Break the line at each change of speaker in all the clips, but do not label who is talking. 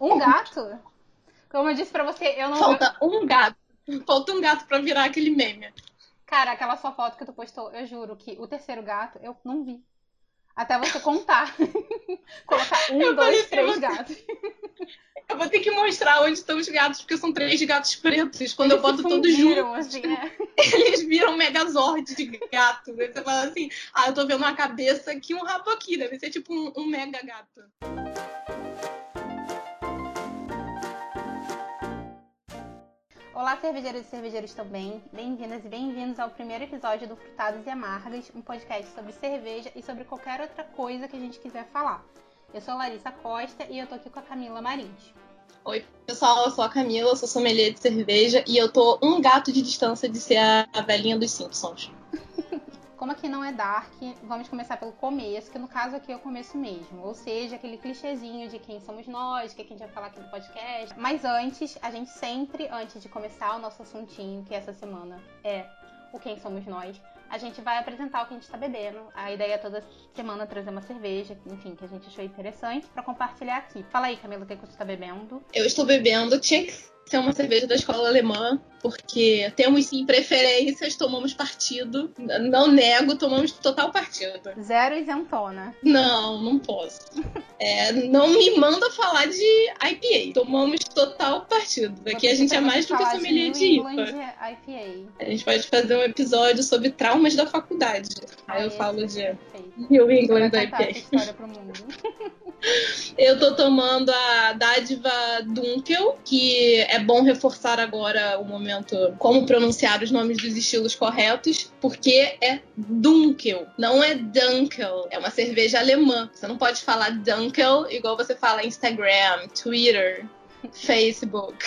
Um gato? Como eu disse pra você, eu não.
Falta um gato. Falta um gato pra virar aquele meme.
Cara, aquela sua foto que tu postou, eu juro que o terceiro gato eu não vi. Até você contar. Colocar um,
Eu
dois, três
eu vou-
gatos.
Eu vou ter que mostrar onde estão os gatos, porque são três gatos pretos. Quando eu
Eles se
boto todos juntos,
assim, é.
eles viram um megazord de gato. Você fala assim, ah, eu tô vendo uma cabeça aqui um rabo aqui. Deve ser tipo um, um mega gato.
Olá, cervejeiros e cervejeiros também. Bem-vindas e bem-vindos ao primeiro episódio do Frutados e Amargas, um podcast sobre cerveja e sobre qualquer outra coisa que a gente quiser falar. Eu sou Larissa Costa e eu tô aqui com a Camila Marins.
Oi, pessoal, eu sou a Camila, eu sou sommelier de cerveja e eu tô um gato de distância de ser a, a velhinha dos Simpsons.
Como aqui não é dark, vamos começar pelo começo, que no caso aqui é o começo mesmo. Ou seja, aquele clichêzinho de quem somos nós, que é quem a gente vai falar aqui no podcast. Mas antes, a gente sempre, antes de começar o nosso assuntinho, que essa semana é o Quem Somos Nós, a gente vai apresentar o que a gente tá bebendo. A ideia é toda semana trazer uma cerveja, enfim, que a gente achou interessante, pra compartilhar aqui. Fala aí, Camila, o que, que você tá bebendo?
Eu estou bebendo, que ser uma cerveja da escola alemã, porque temos sim preferências, tomamos partido. Não nego, tomamos total partido.
Zero isentona.
Não, não posso. É, não me manda falar de IPA. Tomamos total partido. Aqui a gente é mais do que sommelier de IPA.
IPA.
A gente pode fazer um episódio sobre traumas da faculdade. Aí eu
esse
falo de
ser perfeito.
New England
contar essa
IPA.
história pro mundo.
Eu tô tomando a dádiva Dunkel, que é bom reforçar agora o momento como pronunciar os nomes dos estilos corretos, porque é Dunkel, não é Dunkel. É uma cerveja alemã. Você não pode falar Dunkel igual você fala Instagram, Twitter. Facebook.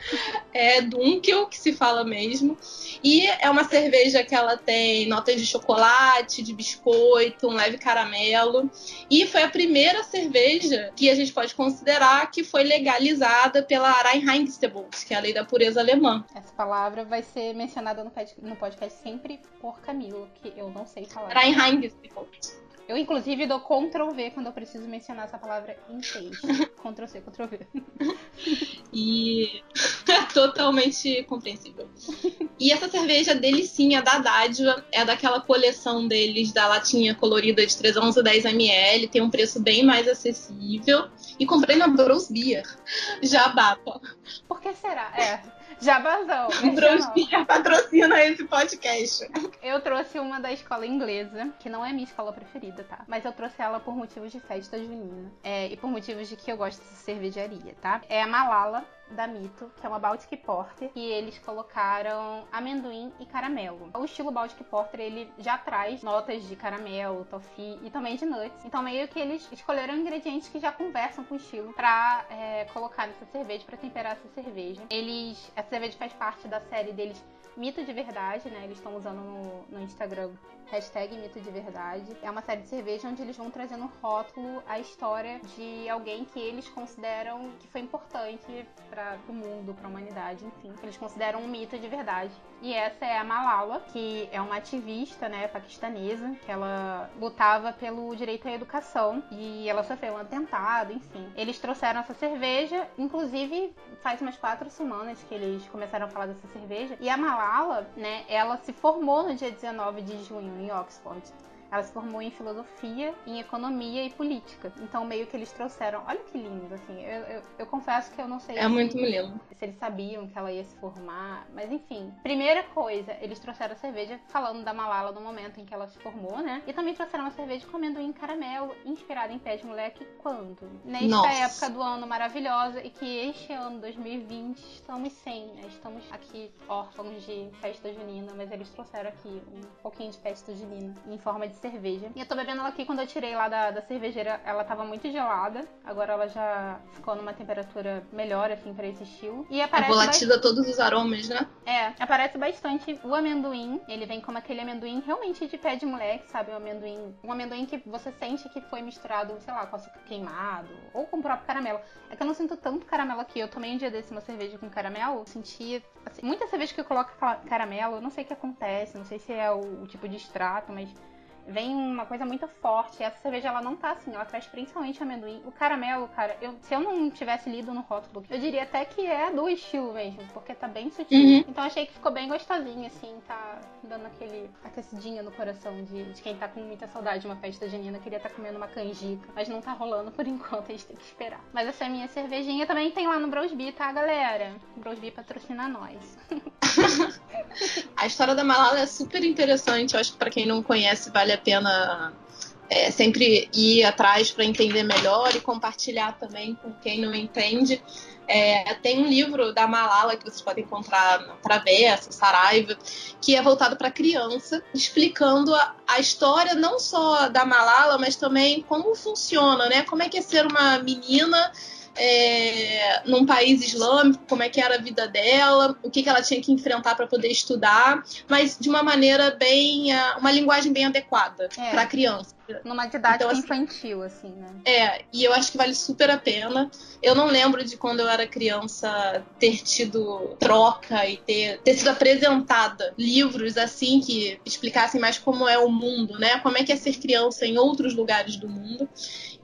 é Dunkel que se fala mesmo. E é uma cerveja que ela tem notas de chocolate, de biscoito, um leve caramelo. E foi a primeira cerveja que a gente pode considerar que foi legalizada pela Reinheitsgebot, que é a lei da pureza alemã.
Essa palavra vai ser mencionada no pod- no podcast sempre por Camilo, que eu não sei falar.
Reinheitsgebot.
Eu, inclusive, dou Ctrl V quando eu preciso mencionar essa palavra texto. Ctrl C, Ctrl V.
E é totalmente compreensível. E essa cerveja delicinha da Dádiva é daquela coleção deles da latinha colorida de 310ml, tem um preço bem mais acessível. E comprei na Bros Beer. Jabá, pô.
Por que será? É, jabazão.
Beer patrocina esse podcast.
Eu trouxe uma da escola inglesa, que não é minha escola preferida, tá? Mas eu trouxe ela por motivos de festa junina. É, e por motivos de que eu gosto dessa cervejaria, tá? É a Malala da Mito, que é uma Baltic Porter, e eles colocaram amendoim e caramelo. O estilo Baltic Porter, ele já traz notas de caramelo, toffee e também de nuts. Então meio que eles escolheram ingredientes que já conversam com o estilo pra é, colocar nessa cerveja, pra temperar essa cerveja. Eles, essa cerveja faz parte da série deles Mito de Verdade, né? Eles estão usando no, no Instagram hashtag Mito de Verdade. É uma série de cerveja onde eles vão trazendo rótulo a história de alguém que eles consideram que foi importante para o mundo, para a humanidade, enfim. Eles consideram um mito de verdade. E essa é a Malala, que é uma ativista, né, paquistanesa, que ela lutava pelo direito à educação e ela sofreu um atentado, enfim. Eles trouxeram essa cerveja, inclusive faz umas quatro semanas que eles começaram a falar dessa cerveja. E a Malala, né, ela se formou no dia 19 de junho em Oxford. Ela se formou em filosofia, em economia e política. Então, meio que eles trouxeram. Olha que lindo, assim. Eu, eu, eu confesso que eu não sei
É
se-
muito lindo.
se eles sabiam que ela ia se formar, mas enfim. Primeira coisa, eles trouxeram a cerveja falando da Malala no momento em que ela se formou, né? E também trouxeram uma cerveja com amendoim caramelo, inspirada em pé de moleque quando? Nesta
Nossa.
época do ano maravilhosa e que este ano, 2020, estamos sem, né? Estamos aqui órfãos de festa junina, mas eles trouxeram aqui um pouquinho de festa junina em forma de cerveja. E eu tô bebendo ela aqui quando eu tirei lá da, da cervejeira, ela tava muito gelada. Agora ela já ficou numa temperatura melhor, assim, pra esse estilo. E aparece
volatida todos os aromas, né?
é, aparece bastante o amendoim. Ele vem como aquele amendoim realmente de pé de moleque, sabe? Um amendoim, um amendoim que você sente que foi misturado, sei lá, com açúcar queimado ou com o próprio caramelo. É que eu não sinto tanto caramelo aqui. Eu tomei um dia desse uma cerveja com caramelo, senti assim, muita cerveja que coloca ca- caramelo, eu não sei o que acontece, não sei se é o, o tipo de extrato, mas vem uma coisa muito forte. Essa cerveja ela não tá assim, ela traz principalmente amendoim. O caramelo, cara, eu, se eu não tivesse lido no rótulo, eu diria até que é do estilo mesmo, porque tá bem sutil. Uhum. Então achei que ficou bem gostosinho, assim, tá dando aquele aquecidinha no coração de, de quem tá com muita saudade de uma festa junina, queria estar tá comendo uma canjica, mas não tá rolando por enquanto, a gente tem que esperar. Mas essa é a minha cervejinha também tem lá no Brosby, tá, galera? Brosby patrocina nós.
a história da Malala é super interessante, eu acho que para quem não conhece vale a pena é, sempre ir atrás para entender melhor e compartilhar também com quem não entende. É, tem um livro da Malala que vocês podem encontrar na Travessa, Saraiva, que é voltado para criança, explicando a, a, história não só da Malala, mas também como funciona, né? Como é que é ser uma menina é, num país islâmico, como é que era a vida dela, o que, que ela tinha que enfrentar para poder estudar, mas de uma maneira bem, uma linguagem bem adequada é. para criança.
Numa didática então, assim, infantil, assim, né?
É, e eu acho que vale super a pena. Eu não lembro de quando eu era criança ter tido troca e ter, ter sido apresentada livros assim que explicassem mais como é o mundo, né? Como é que é ser criança em outros lugares do mundo.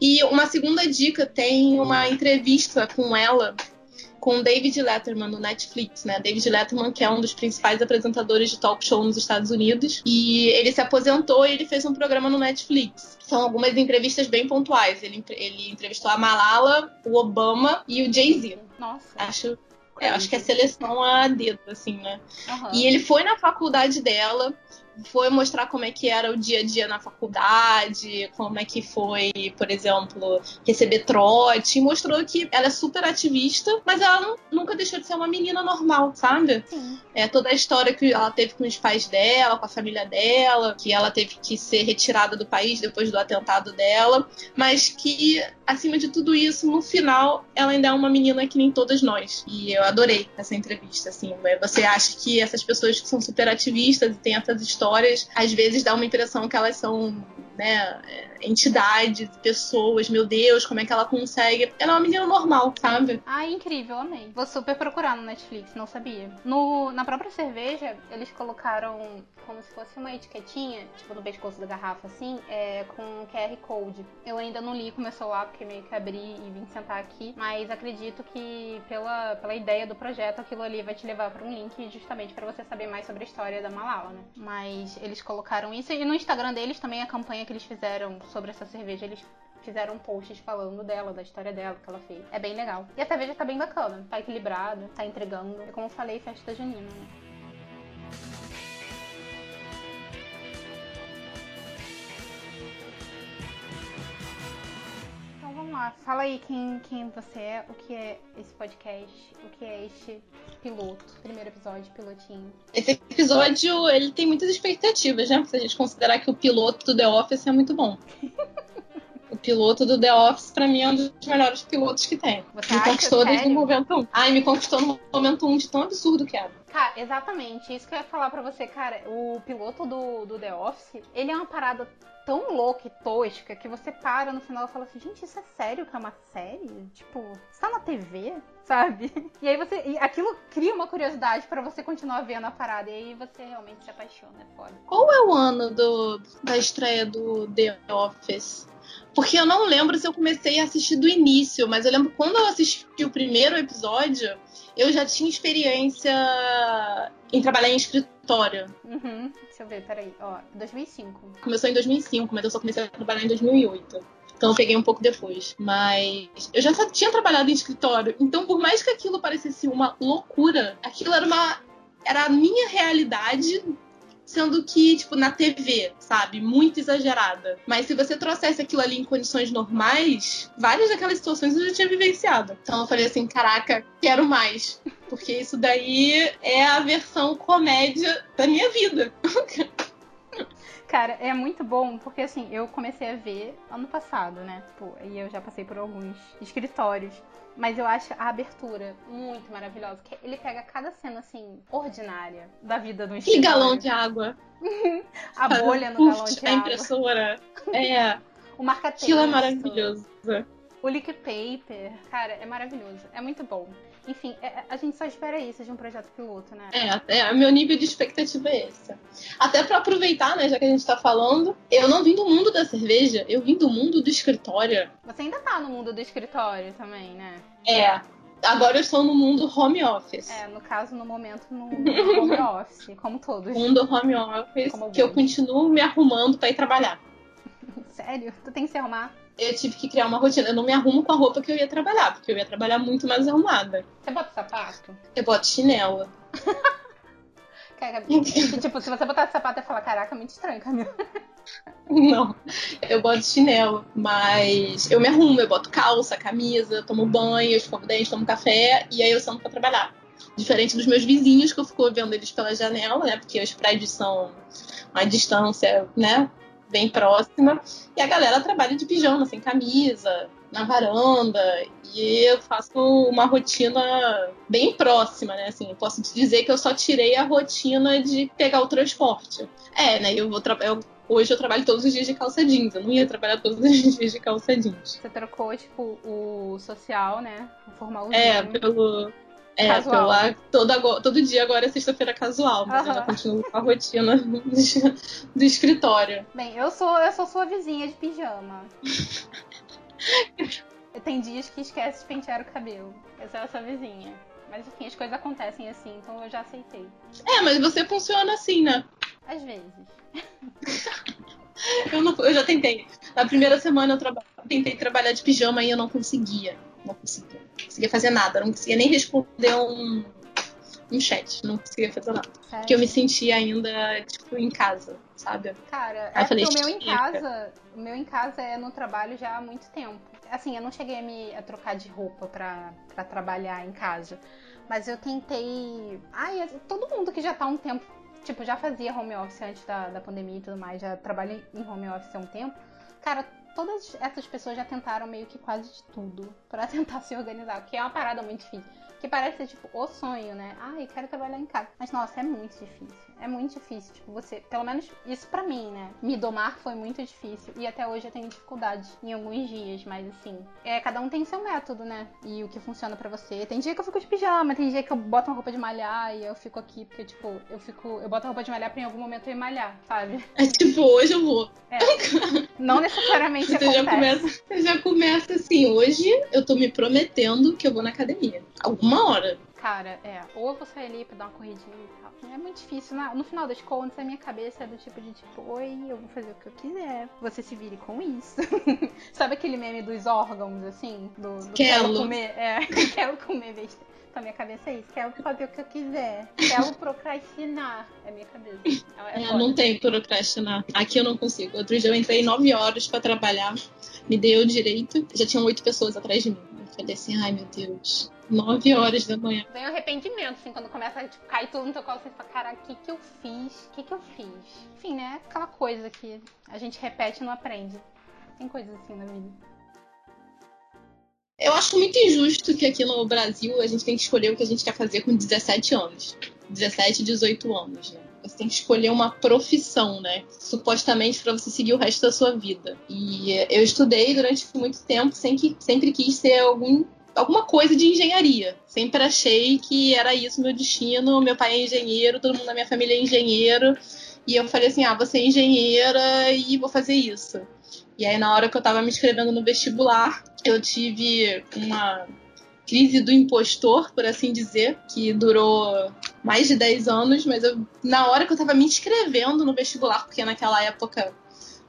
E uma segunda dica tem uma entrevista com ela com David Letterman no Netflix, né? David Letterman, que é um dos principais apresentadores de talk show nos Estados Unidos. E ele se aposentou e ele fez um programa no Netflix. São algumas entrevistas bem pontuais. Ele, ele entrevistou a Malala, o Obama e o Jay-Z.
Nossa.
Acho é, acho que é seleção a dedo, assim, né? Uhum. E ele foi na faculdade dela foi mostrar como é que era o dia a dia na faculdade, como é que foi, por exemplo, receber trote, mostrou que ela é super ativista, mas ela não, nunca deixou de ser uma menina normal, sabe? Sim. É toda a história que ela teve com os pais dela, com a família dela, que ela teve que ser retirada do país depois do atentado dela, mas que acima de tudo isso, no final, ela ainda é uma menina que nem todas nós. E eu adorei essa entrevista, assim. Você acha que essas pessoas que são super ativistas e têm essas histórias, às vezes dá uma impressão que elas são né, entidades, pessoas, meu Deus, como é que ela consegue. Ela é uma menina normal, sabe?
Ah, incrível, amei. Vou super procurar no Netflix, não sabia. No, na própria cerveja, eles colocaram como se fosse uma etiquetinha, tipo no pescoço da garrafa, assim, é, com QR Code. Eu ainda não li com meu celular, porque meio que abri e vim sentar aqui, mas acredito que pela, pela ideia do projeto, aquilo ali vai te levar para um link justamente para você saber mais sobre a história da Malala, né? Mas eles colocaram isso, e no Instagram deles também a campanha que eles fizeram sobre essa cerveja, eles fizeram posts falando dela, da história dela que ela fez. É bem legal. E a cerveja tá bem bacana, tá equilibrada, tá entregando. É como eu falei, festa junina, né? Vamos lá, fala aí quem, quem você é, o que é esse podcast, o que é este piloto, primeiro episódio, pilotinho.
Esse episódio, ele tem muitas expectativas, né? Se a gente considerar que o piloto do The Office é muito bom. o piloto do The Office, pra mim, é um dos melhores pilotos que tem. Você me conquistou desde o momento 1. Ai, me conquistou no momento 1 de tão absurdo que era.
Cara, exatamente. Isso que eu ia falar pra você, cara. O piloto do, do The Office, ele é uma parada tão louca e tosca que você para no final e fala assim, gente, isso é sério que é uma série? Tipo, está na TV? Sabe? E aí você. E aquilo cria uma curiosidade para você continuar vendo a parada. E aí você realmente se apaixona, é foda.
Qual é o ano do, da estreia do The Office? Porque eu não lembro se eu comecei a assistir do início, mas eu lembro quando eu assisti o primeiro episódio, eu já tinha experiência em trabalhar em escritório.
Uhum. Deixa eu ver, peraí. Ó, 2005.
Começou em 2005, mas eu só comecei a trabalhar em 2008. Então eu peguei um pouco depois. Mas eu já tinha trabalhado em escritório. Então, por mais que aquilo parecesse uma loucura, aquilo era uma. Era a minha realidade sendo que, tipo, na TV, sabe? Muito exagerada. Mas se você trouxesse aquilo ali em condições normais, várias daquelas situações eu já tinha vivenciado. Então eu falei assim: caraca, quero mais. Porque isso daí é a versão comédia da minha vida.
Cara, é muito bom, porque assim, eu comecei a ver ano passado, né? Tipo, e eu já passei por alguns escritórios. Mas eu acho a abertura muito maravilhosa. Que ele pega cada cena, assim, ordinária da vida do escritório.
Que galão de água.
a bolha no galão de água.
A impressora. É.
o marca-texto.
Aquilo é maravilhoso.
O Lick Paper, cara, é maravilhoso. É muito bom. Enfim, é, a gente só espera isso de um projeto piloto, né?
É, é, meu nível de expectativa é esse. Até para aproveitar, né, já que a gente tá falando, eu não vim do mundo da cerveja, eu vim do mundo do escritório.
Você ainda tá no mundo do escritório também, né?
É. Agora eu estou no mundo home office.
É, no caso, no momento, no home office, como todos.
Mundo home office, que eu continuo me arrumando para ir trabalhar.
Sério? Tu tem que se arrumar?
Eu tive que criar uma rotina. Eu não me arrumo com a roupa que eu ia trabalhar, porque eu ia trabalhar muito mais arrumada.
Você bota sapato?
Eu boto chinelo.
Caraca, tipo, se você botar sapato e falar, caraca, muito estranho, Camila.
Não, eu boto chinelo, mas eu me arrumo, eu boto calça, camisa, tomo banho, escovo dente, tomo café e aí eu sento pra trabalhar. Diferente dos meus vizinhos, que eu fico vendo eles pela janela, né? Porque os prédios são uma distância, né? Bem próxima. E a galera trabalha de pijama, sem camisa, na varanda. E eu faço uma rotina bem próxima, né? Assim, eu posso te dizer que eu só tirei a rotina de pegar o transporte. É, né? Eu vou trabalhar. Hoje eu trabalho todos os dias de calça jeans. Eu não ia trabalhar todos os dias de calça jeans.
Você trocou, tipo, o social, né? O formalzinho.
É, pelo, é, casual. Pela, todo, todo dia agora é sexta-feira casual, mas uhum. eu já continuo com a rotina do, do, escritório.
Bem, eu sou, eu sou sua vizinha de pijama. Tem dias que esquece de pentear o cabelo. Essa é a sua vizinha. Mas enfim, as coisas acontecem assim, então eu já aceitei.
É, mas você funciona assim, né?
Às vezes.
eu, não, eu já tentei. Na primeira semana eu traba, tentei trabalhar de pijama e eu não conseguia. Não conseguia. Não conseguia fazer nada. Não conseguia nem responder um, um chat. Não conseguia fazer nada. Sério? Porque eu me sentia ainda, tipo, em casa, sabe?
Cara, Aí é falei, o meu em casa. O meu em casa é no trabalho já há muito tempo. Assim, eu não cheguei a me a trocar de roupa pra, pra trabalhar em casa. Mas eu tentei. Ai, todo mundo que já tá um tempo. Tipo, já fazia home office antes da, da pandemia e tudo mais, já trabalha em home office há um tempo. Cara, todas essas pessoas já tentaram meio que quase de tudo para tentar se organizar, porque é uma parada muito difícil. Que parece ser, tipo, o sonho, né? Ai, quero trabalhar em casa. Mas, nossa, é muito difícil. É muito difícil. Tipo, você, pelo menos isso para mim, né? Me domar foi muito difícil. E até hoje eu tenho dificuldade em alguns dias. Mas, assim, é, cada um tem seu método, né? E o que funciona para você. Tem dia que eu fico de pijama, tem dia que eu boto uma roupa de malhar e eu fico aqui, porque, tipo, eu fico. Eu boto a roupa de malhar pra em algum momento eu ir malhar, sabe?
É tipo, hoje eu vou.
É. Não necessariamente você
acontece. Já começa, você já começa assim, hoje eu tô me prometendo que eu vou na academia. Alguma uma hora.
Cara, é. Ou eu vou sair ali pra dar uma corridinha e tal. É muito difícil. No, no final das contas, a minha cabeça é do tipo de tipo, oi, eu vou fazer o que eu quiser. Você se vire com isso. Sabe aquele meme dos órgãos, assim? Do, do
quero.
quero comer. É, quero comer besteira. Pra minha cabeça é isso. Quero fazer o que eu quiser. Quero procrastinar. É minha cabeça.
É, é não tem procrastinar. Aqui eu não consigo. Outro dia eu entrei nove horas pra trabalhar. Me deu direito. Já tinham oito pessoas atrás de mim. Eu falei assim, ai meu Deus 9 horas da manhã.
Vem o arrependimento, assim, quando começa a tipo, cair tudo no teu colo, você fala, cara, o que que eu fiz? O que que eu fiz? Enfim, né? Aquela coisa que a gente repete e não aprende. Tem coisas assim na vida.
Eu acho muito injusto que aqui no Brasil a gente tem que escolher o que a gente quer fazer com 17 anos. 17, 18 anos, né? Você tem que escolher uma profissão, né? Supostamente para você seguir o resto da sua vida. E eu estudei durante muito tempo, sempre, sempre quis ser algum alguma coisa de engenharia. Sempre achei que era isso meu destino. Meu pai é engenheiro, todo mundo na minha família é engenheiro. E eu falei assim: ah, vou ser engenheira e vou fazer isso. E aí, na hora que eu tava me inscrevendo no vestibular, eu tive uma crise do impostor, por assim dizer, que durou mais de 10 anos, mas eu, na hora que eu tava me inscrevendo no vestibular, porque naquela época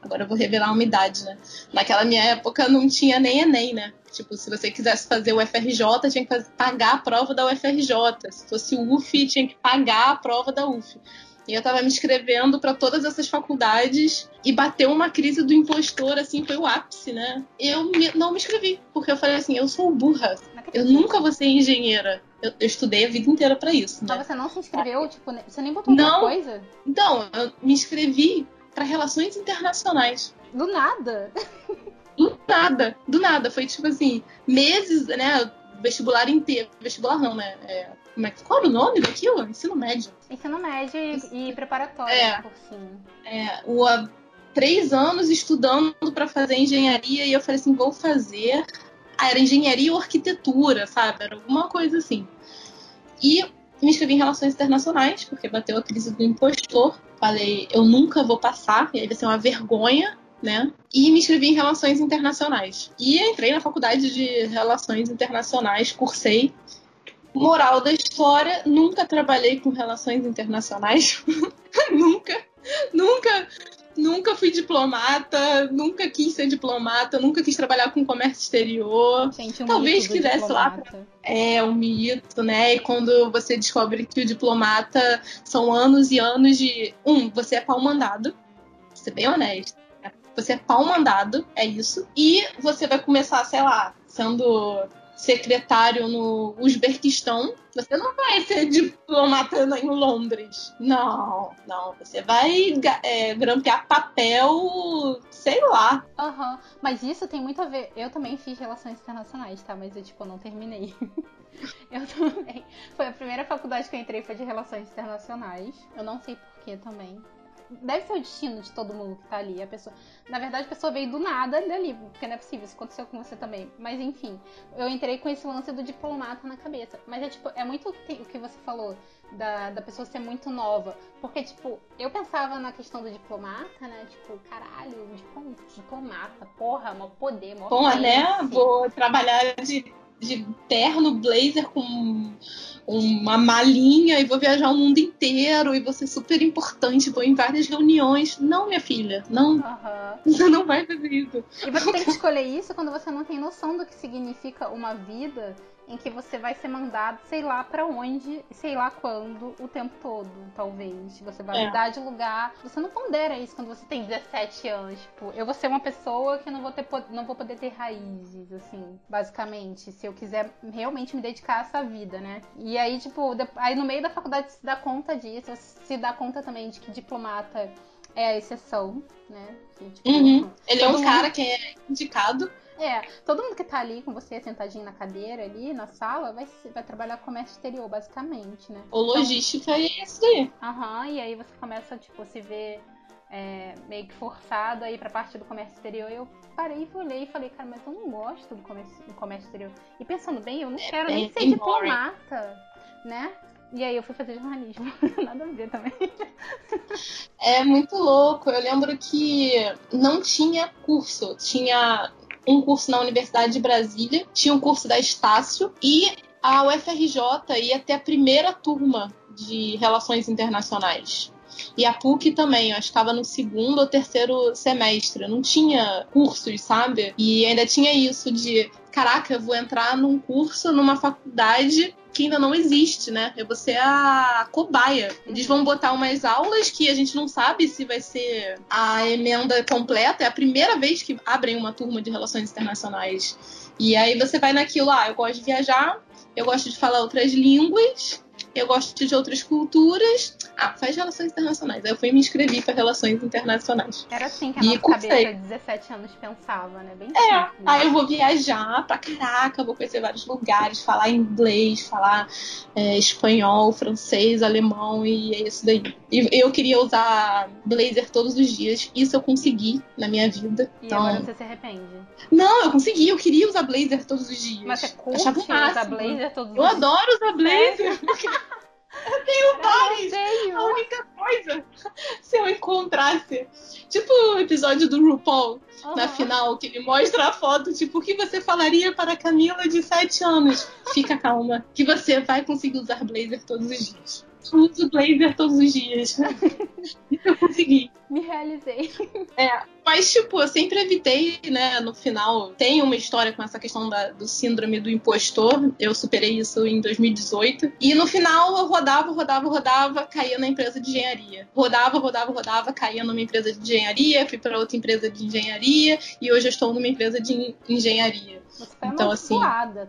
Agora eu vou revelar uma idade, né? Naquela minha época não tinha nem Enem, né? Tipo, se você quisesse fazer o FRJ, tinha que pagar a prova da UFRJ. Se fosse o UF, tinha que pagar a prova da UF. E eu tava me inscrevendo para todas essas faculdades e bateu uma crise do impostor, assim, foi o ápice, né? Eu me, não me inscrevi, porque eu falei assim, eu sou burra. Eu nunca vou ser engenheira. Eu, eu estudei a vida inteira para isso,
né? Então você não se inscreveu? Tipo, você nem botou não, coisa?
Então, eu me inscrevi para relações internacionais.
Do nada.
Do nada, do nada. Foi tipo assim, meses, né? Vestibular inteiro. Vestibular não, né? É, como é, qual era o nome daquilo? Ensino médio.
Ensino médio e, e preparatório, é, por cima.
É, o, a, três anos estudando para fazer engenharia e eu falei assim, vou fazer Ah, era engenharia ou arquitetura, sabe? Era alguma coisa assim. E me inscrevi em relações internacionais, porque bateu a crise do impostor. Falei, eu nunca vou passar, e aí vai ser uma vergonha, né? E me inscrevi em relações internacionais. E entrei na faculdade de relações internacionais, cursei. Moral da história, nunca trabalhei com relações internacionais. nunca, nunca Nunca fui diplomata, nunca quis ser diplomata, nunca quis trabalhar com comércio exterior.
Gente, um
Talvez quisesse lá. É um mito, né? E quando você descobre que o diplomata são anos e anos de. Um, você é pau mandado. Ser bem honesto. né? Você é pau mandado, é isso. E você vai começar, sei lá, sendo secretário no Uzbequistão. Você não vai ser diplomata em Londres. Não, não. Você vai é, grampear papel, sei lá.
Aham, mas isso tem muito a ver. Eu também fiz relações internacionais, tá? Mas eu, tipo, não terminei. eu também. Foi a primeira faculdade que eu entrei foi de relações internacionais. Eu não sei porquê também. Deve ser o destino de todo mundo que tá ali. A pessoa, na verdade, a pessoa veio do nada dali, porque não é possível. Isso aconteceu com você também. Mas enfim, eu entrei com esse lance do diplomata na cabeça. Mas é tipo, é muito o que você falou da, da pessoa ser muito nova. Porque, tipo, eu pensava na questão do diplomata, né? Tipo, caralho, diplom- diplomata, porra, mó poder, mó
Bom, né? Vou trabalhar de, de terno, blazer com uma malinha e vou viajar o mundo inteiro e vou ser super importante, vou em várias reuniões. Não, minha filha, não,
Aham.
você não vai fazer isso.
E você tem que escolher isso quando você não tem noção do que significa uma vida em que você vai ser mandado, sei lá pra onde, sei lá quando, o tempo todo, talvez. Você vai
É.
mudar de lugar. Você não pondera isso quando você tem 17 anos. Tipo, eu vou ser uma pessoa que não vou, ter, não vou poder ter raízes, assim, basicamente. Se eu quiser realmente me dedicar a essa vida, né? E aí, tipo, aí no meio da faculdade você se dá conta disso, se dá conta também de que diplomata é a exceção, né? Que, tipo,
Uhum. Ele é um
mundo-
cara que é indicado.
É, todo mundo que tá ali com você, sentadinho na cadeira ali, na sala, vai, vai trabalhar com comércio exterior, basicamente, né?
O logística é isso daí.
Aham, e aí você começa, tipo, se ver é, meio que forçado aí pra parte do comércio exterior. Eu parei e olhei e falei, cara, mas eu não gosto do comércio, do comércio exterior. E pensando bem, eu não quero nem ser
boring.
diplomata, né? E aí eu fui fazer jornalismo. Nada a ver também.
É muito louco. Eu lembro que não tinha curso. Tinha um curso na Universidade de Brasília, tinha um curso da Estácio e a UFRJ ia ter a primeira turma de Relações Internacionais. E a PUC também, eu estava no segundo ou terceiro semestre. Não tinha cursos, sabe? E ainda tinha isso de, caraca, eu vou entrar num curso numa faculdade que ainda não existe, né? Vou ser a cobaia. Eles vão botar umas aulas que a gente não sabe se vai ser a emenda completa. É a primeira vez que abrem uma turma de relações internacionais. E aí você vai naquilo, ah, eu gosto de viajar, eu gosto de falar outras línguas, eu gosto de outras culturas. Ah, faz relações internacionais. Aí eu fui me inscrever para relações internacionais.
Era assim que a
E
nossa
cursei.
cabeça de 17 anos pensava, né? Bem
É,
simples.
aí eu vou viajar pra caraca, vou conhecer vários lugares, falar inglês, falar é, espanhol, francês, alemão e é isso daí. E eu queria usar blazer todos os dias, isso eu consegui na minha vida.
E
Então,
agora você se arrepende.
não, eu consegui, eu queria usar blazer todos os dias.
Mas você curte
Achava
usar blazer todos os
Eu
dias?
adoro usar blazer. eu tenho vários. A única coisa, se eu encontrasse, tipo o episódio do RuPaul, na
Aham.
final, que ele mostra a foto, tipo, o que você falaria para a Camila de 7 anos? Fica calma, que você vai conseguir usar blazer todos os dias. Eu uso blazer todos os dias. Eu consegui.
Me realizei.
Mas, tipo, eu sempre evitei, né? No final, tem uma história com essa questão da- do síndrome do impostor. Eu superei isso em 2018. E no final, eu rodava, rodava, rodava, caía na empresa de engenharia. Rodava, rodava, rodava, caía numa empresa de engenharia, fui para outra empresa de engenharia. E hoje eu estou numa empresa de en- engenharia.
Você foi
Então, assim-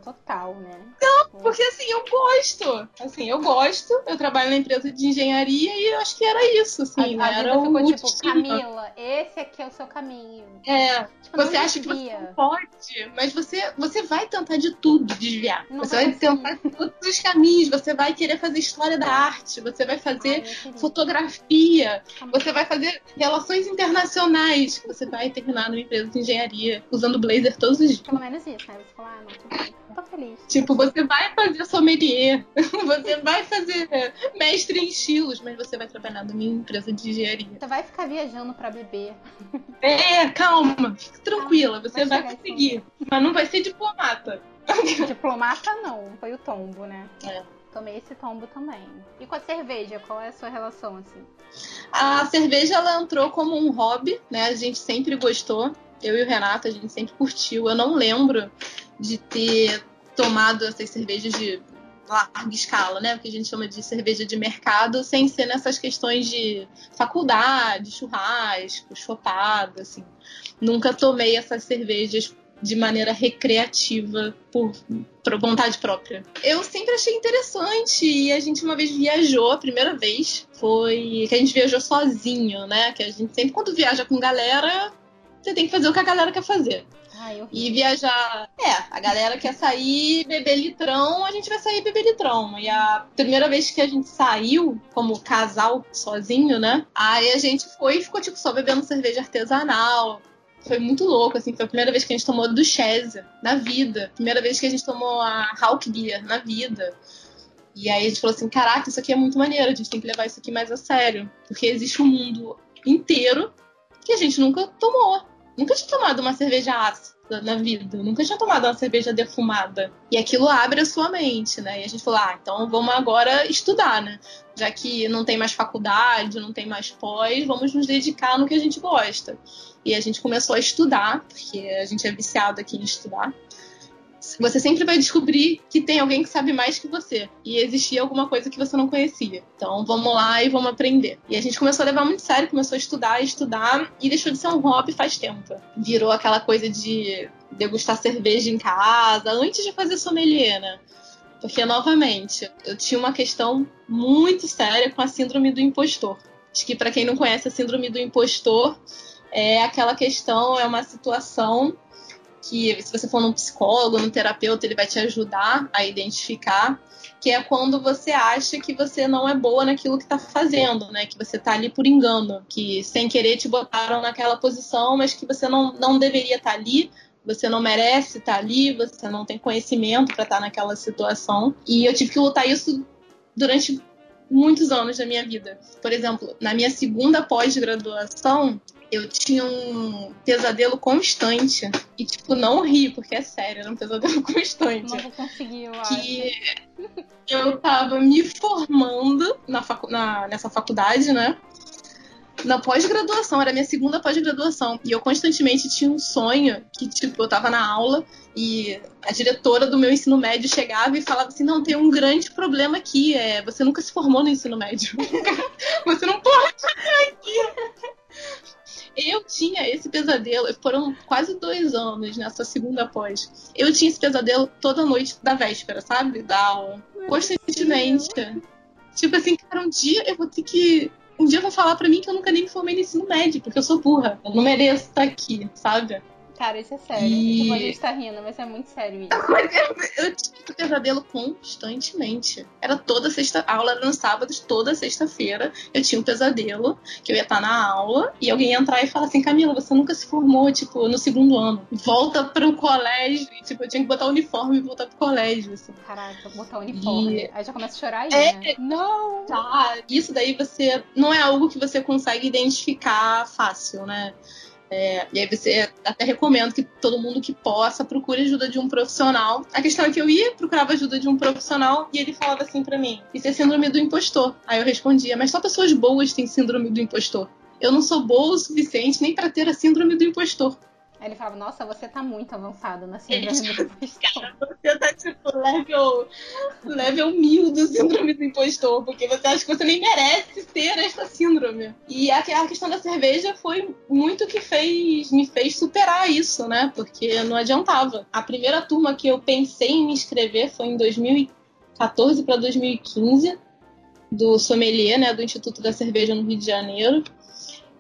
total, né?
Porque assim, eu gosto. Assim, eu gosto. Eu trabalho na empresa de engenharia e eu acho que era isso, assim.
A, a
era
ficou
o
tipo. Camila, esse aqui é o seu caminho.
É,
Tipo,
você acha que você
desvia.
não pode, mas você, você vai tentar de tudo desviar.
Não
você
vai
vai tentar todos os caminhos, você vai querer fazer história da arte, você vai
Ai,
fazer
queria.
fotografia,
bom.
você vai fazer relações internacionais, você vai terminar numa empresa de engenharia usando blazer todos os dias.
Pelo menos isso, né? Você fala, ah, não, tudo bem. Tô feliz.
Tipo, você vai fazer sommelier, você vai fazer mestre em estilos, mas você vai trabalhar numa empresa de engenharia.
Você vai ficar viajando pra beber.
É, calma, fique tranquila, você
vai
vai conseguir. Mas não vai ser diplomata.
Diplomata não, foi o tombo, né?
É.
Tomei esse tombo também. E com a cerveja, qual é a sua relação, assim?
A cerveja ela entrou como um hobby, né? A gente sempre gostou. Eu e o Renato, a gente sempre curtiu. Eu não lembro de ter tomado essas cervejas de larga escala, né? O que a gente chama de cerveja de mercado, sem ser nessas questões de faculdade, churrasco, chopada, assim. Nunca tomei essas cervejas de maneira recreativa por, por vontade própria. Eu sempre achei interessante e a gente uma vez viajou, a primeira vez foi que a gente viajou sozinho, né? Que a gente sempre quando viaja com galera, você tem que fazer o que a galera quer fazer.
Ai,
E viajar. É, a galera quer sair beber litrão, a gente vai sair beber litrão. E a primeira vez que a gente saiu, como casal, sozinho, né? Aí a gente foi e ficou, tipo, só bebendo cerveja artesanal. Foi muito louco, assim. Foi a primeira vez que a gente tomou Duchesse na vida. Primeira vez que a gente tomou a Hawk Beer na vida. E aí a gente falou assim: caraca, isso aqui é muito maneiro, a gente tem que levar isso aqui mais a sério. Porque existe um mundo inteiro que a gente nunca tomou. Nunca tinha tomado uma cerveja ácida na vida, nunca tinha tomado uma cerveja defumada. E aquilo abre a sua mente, né? E a gente falou, ah, então vamos agora estudar, né? Já que não tem mais faculdade, não tem mais pós, vamos nos dedicar no que a gente gosta. E a gente começou a estudar, porque a gente é viciado aqui em estudar. Você sempre vai descobrir que tem alguém que sabe mais que você. E existia alguma coisa que você não conhecia. Então vamos lá e vamos aprender. E a gente começou a levar muito sério, começou a estudar, estudar, e deixou de ser um hobby faz tempo. Virou aquela coisa de degustar cerveja em casa, antes de fazer sommelier, né? Porque, novamente, eu tinha uma questão muito séria com a síndrome do impostor. Acho que, para quem não conhece a síndrome do impostor, é aquela questão, é uma situação que, se você for num psicólogo, num terapeuta, ele vai te ajudar a identificar, que é quando você acha que você não é boa naquilo que tá fazendo, né? Que você tá ali por engano, que sem querer te botaram naquela posição, mas que você não, não deveria estar ali, você não merece estar ali, você não tem conhecimento para estar naquela situação. E eu tive que lutar isso durante muitos anos da minha vida. Por exemplo, na minha segunda pós-graduação, eu tinha um pesadelo constante. E, tipo, não ri, porque é sério, era um pesadelo constante.
Não vou conseguir, eu acho.
Que eu tava me formando na facu na, nessa faculdade, né? Na pós-graduação, era a minha segunda pós-graduação. E eu constantemente tinha um sonho que, tipo, eu tava na aula e a diretora do meu ensino médio chegava e falava assim: não, tem um grande problema aqui. É, você nunca se formou no ensino médio. você não pode ficar aqui. Eu tinha esse pesadelo, foram quase dois anos nessa segunda pós. Eu tinha esse pesadelo toda noite da véspera, sabe? Da aula. Constantemente. Tipo assim, cara, um dia eu vou ter que. Um dia vão falar pra mim que eu nunca nem me formei no ensino médio, porque eu sou burra. Eu não mereço estar aqui, sabe?
Cara, isso é sério.
E-
Tipo, a gente tá rindo, mas é muito sério isso.
Eu, tinha esse pesadelo constantemente. Era toda sexta. A aula era nos sábados, toda sexta-feira. Eu tinha um pesadelo que eu ia estar na aula e alguém ia entrar e falar assim: Camila, você nunca se formou, tipo, no segundo ano. Volta pro colégio. E, tipo, eu tinha que botar o uniforme e voltar pro colégio, assim.
Caraca, vou botar o uniforme.
E-
Aí já começa a chorar aí,
É.
né? Não!
Tá, isso daí você. Não é algo que você consegue identificar fácil, né? É, e aí você até recomendo que todo mundo que possa procure ajuda de um profissional. A questão é que eu ia, procurava ajuda de um profissional e ele falava assim pra mim: Isso é síndrome do impostor. Aí eu respondia: Mas só pessoas boas têm síndrome do impostor. Eu não sou boa o suficiente nem pra ter a síndrome do impostor.
Aí ele falava, nossa, você tá muito avançado na síndrome do impostor.
Cara, você tá tipo level, level mil do síndrome do impostor, porque você acha que você nem merece ter essa síndrome. E a, a questão da cerveja foi muito que fez, me fez superar isso, né? Porque não adiantava. A primeira turma que eu pensei em me inscrever foi em 2014 para 2015 do sommelier, né, do Instituto da Cerveja no Rio de Janeiro.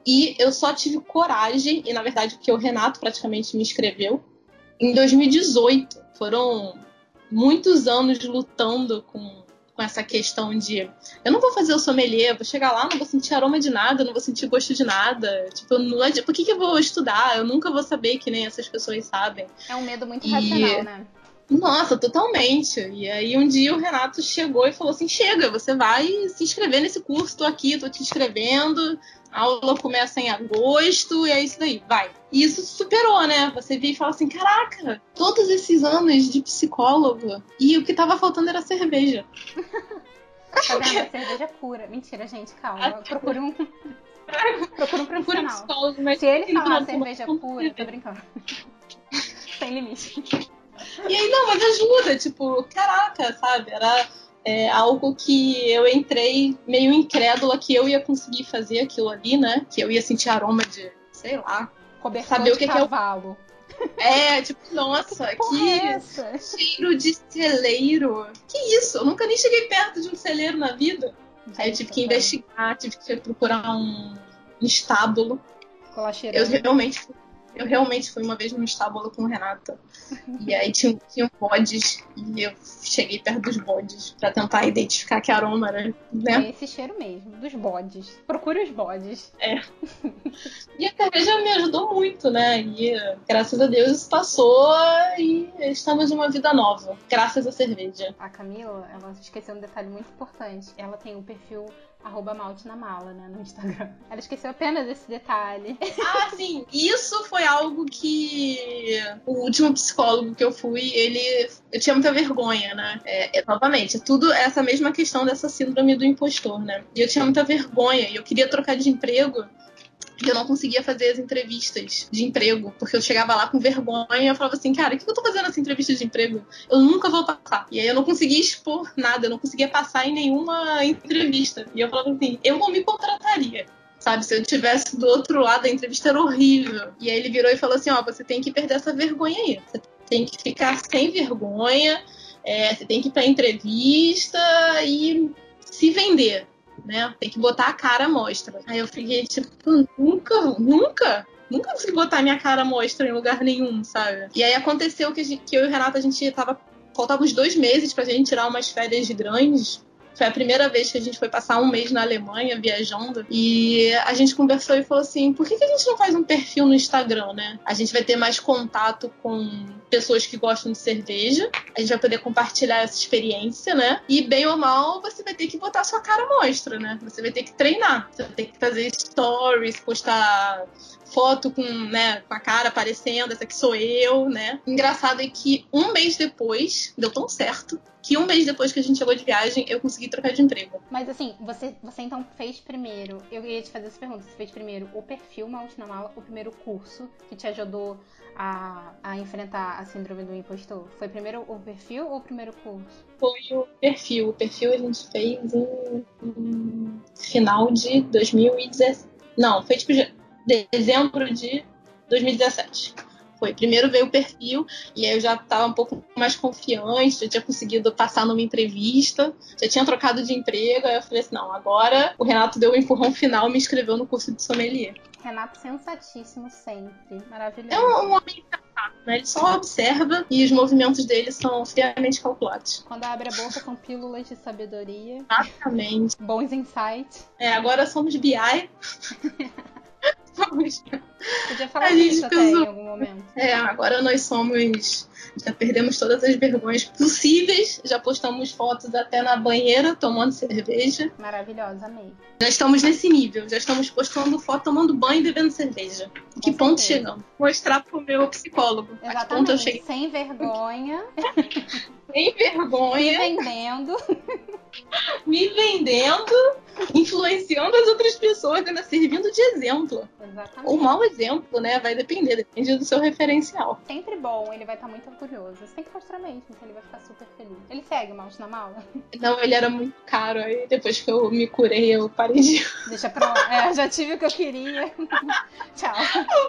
E eu só tive coragem, e na verdade porque o Renato praticamente me inscreveu, em 2018. Foram muitos anos lutando com, com essa questão de eu não vou fazer o sommelier, vou chegar lá, não vou sentir aroma de nada, não vou sentir gosto de nada. Tipo, não, por que, que eu vou estudar? Eu nunca vou saber que nem essas pessoas sabem.
É um medo muito e... racional, né?
Nossa, totalmente. E aí um dia o Renato chegou e falou assim: chega, você vai se inscrever nesse curso, tô aqui, tô te inscrevendo. A aula começa em agosto e é isso daí, vai. E isso superou, né? Você vê e fala assim: caraca, todos esses anos de psicólogo e o que tava faltando era cerveja.
Tá vendo? Cerveja cura. Mentira, gente, calma. Procura um. Procura um profissional. Se ele falar cerveja pura, tô brincando. Sem limite.
E aí, não, mas ajuda, tipo, caraca, sabe? Era é, algo que eu entrei meio incrédula que eu ia conseguir fazer aquilo ali, né? Que eu ia sentir aroma de, sei lá,
Cobertor saber o que, cavalo.
que é. É, tipo, nossa, que, que é cheiro de celeiro. Que isso? Eu nunca nem cheguei perto de um celeiro na vida. Gente, aí eu tive que investigar, tive que procurar um, estábulo. Eu realmente eu realmente fui uma vez num estábulo com o Renata. E aí tinha, tinha bodes. E eu cheguei perto dos bodes pra tentar identificar que aroma era, né?
É esse cheiro mesmo, dos bodes. Procure os bodes.
É. E a cerveja me ajudou muito, né? E graças a Deus isso passou e estamos numa vida nova. Graças à cerveja.
A Camila, ela esqueceu um detalhe muito importante. Ela tem um perfil arroba malte na mala, né, no Instagram. Ela esqueceu apenas esse detalhe.
Ah, sim. Isso foi algo que o último psicólogo que eu fui, ele... Eu tinha muita vergonha, né? É, é, novamente, é tudo essa mesma questão dessa síndrome do impostor, né? E eu tinha muita vergonha e eu queria trocar de emprego eu não conseguia fazer as entrevistas de emprego, porque eu chegava lá com vergonha e eu falava assim, cara, o que eu tô fazendo nessa entrevista de emprego? Eu nunca vou passar. E aí eu não conseguia expor nada, eu não conseguia passar em nenhuma entrevista. E eu falava assim, eu não me contrataria. Sabe, se eu tivesse do outro lado, a entrevista era horrível. E aí ele virou e falou assim: Ó, você tem que perder essa vergonha aí. Você tem que ficar sem vergonha, é, você tem que ir pra entrevista e se vender né? Tem que botar a cara à mostra. Aí eu fiquei tipo, nunca, nunca, nunca consegui botar minha cara mostra em lugar nenhum, sabe? E aí aconteceu que, que eu e o Renato, a gente tava. Faltavam uns dois meses pra gente tirar umas férias grandes. Foi a primeira vez que a gente foi passar um mês na Alemanha viajando. E a gente conversou e falou assim: por que, que a gente não faz um perfil no Instagram, né? A gente vai ter mais contato com pessoas que gostam de cerveja. A gente vai poder compartilhar essa experiência, né? E bem ou mal, você vai ter que botar sua cara mostra, né? Você vai ter que treinar. Você vai ter que fazer stories, postar foto com, né, com a cara aparecendo, essa aqui sou eu, né? Engraçado é que um mês depois, deu tão certo, que um mês depois que a gente chegou de viagem, eu consegui trocar de emprego.
Mas assim, você, você então fez primeiro, eu ia te fazer essa pergunta, você fez primeiro o perfil Malte na Mala, o primeiro curso que te ajudou a, a enfrentar a síndrome do impostor? Foi primeiro o perfil ou o primeiro curso?
Foi o perfil. O perfil a gente fez em, em final de 2017. Não, foi tipo dezembro de 2017. Foi. Primeiro veio o perfil, e aí eu já estava um pouco mais confiante, já tinha conseguido passar numa entrevista, já tinha trocado de emprego, aí eu falei assim, não, agora o Renato deu o um empurrão final e me inscreveu no curso de sommelier.
Renato sensatíssimo sempre, maravilhoso.
É um, um homem sensato, né? Ele só observa e os movimentos dele são friamente calculados.
Quando abre a boca são pílulas de sabedoria.
Exatamente.
Bons insights.
É, agora somos BI.
Podia falar isso até em algum momento.
É, agora nós somos. Já perdemos todas as vergonhas possíveis. Já postamos fotos até na banheira tomando cerveja.
Maravilhosa, amei.
Já estamos nesse nível. Já estamos postando foto tomando banho e bebendo cerveja. Com que ponto chegamos? Mostrar pro meu psicólogo.
Exatamente. A que ponto eu cheguei. Sem vergonha.
Sem vergonha.
Me vendendo.
Me vendendo influenciando as outras pessoas, ainda servindo de exemplo.
Exatamente.
Ou mau exemplo, né? Vai depender, depende do seu referencial.
Sempre bom, ele vai estar muito orgulhoso. Você tem que mostrar mesmo, que ele vai ficar super feliz. Ele segue o mouse na mala?
Não, ele era muito caro. Aí depois que eu me curei, eu parei de.
Deixa pra lá. É, já tive o que eu queria. Tchau.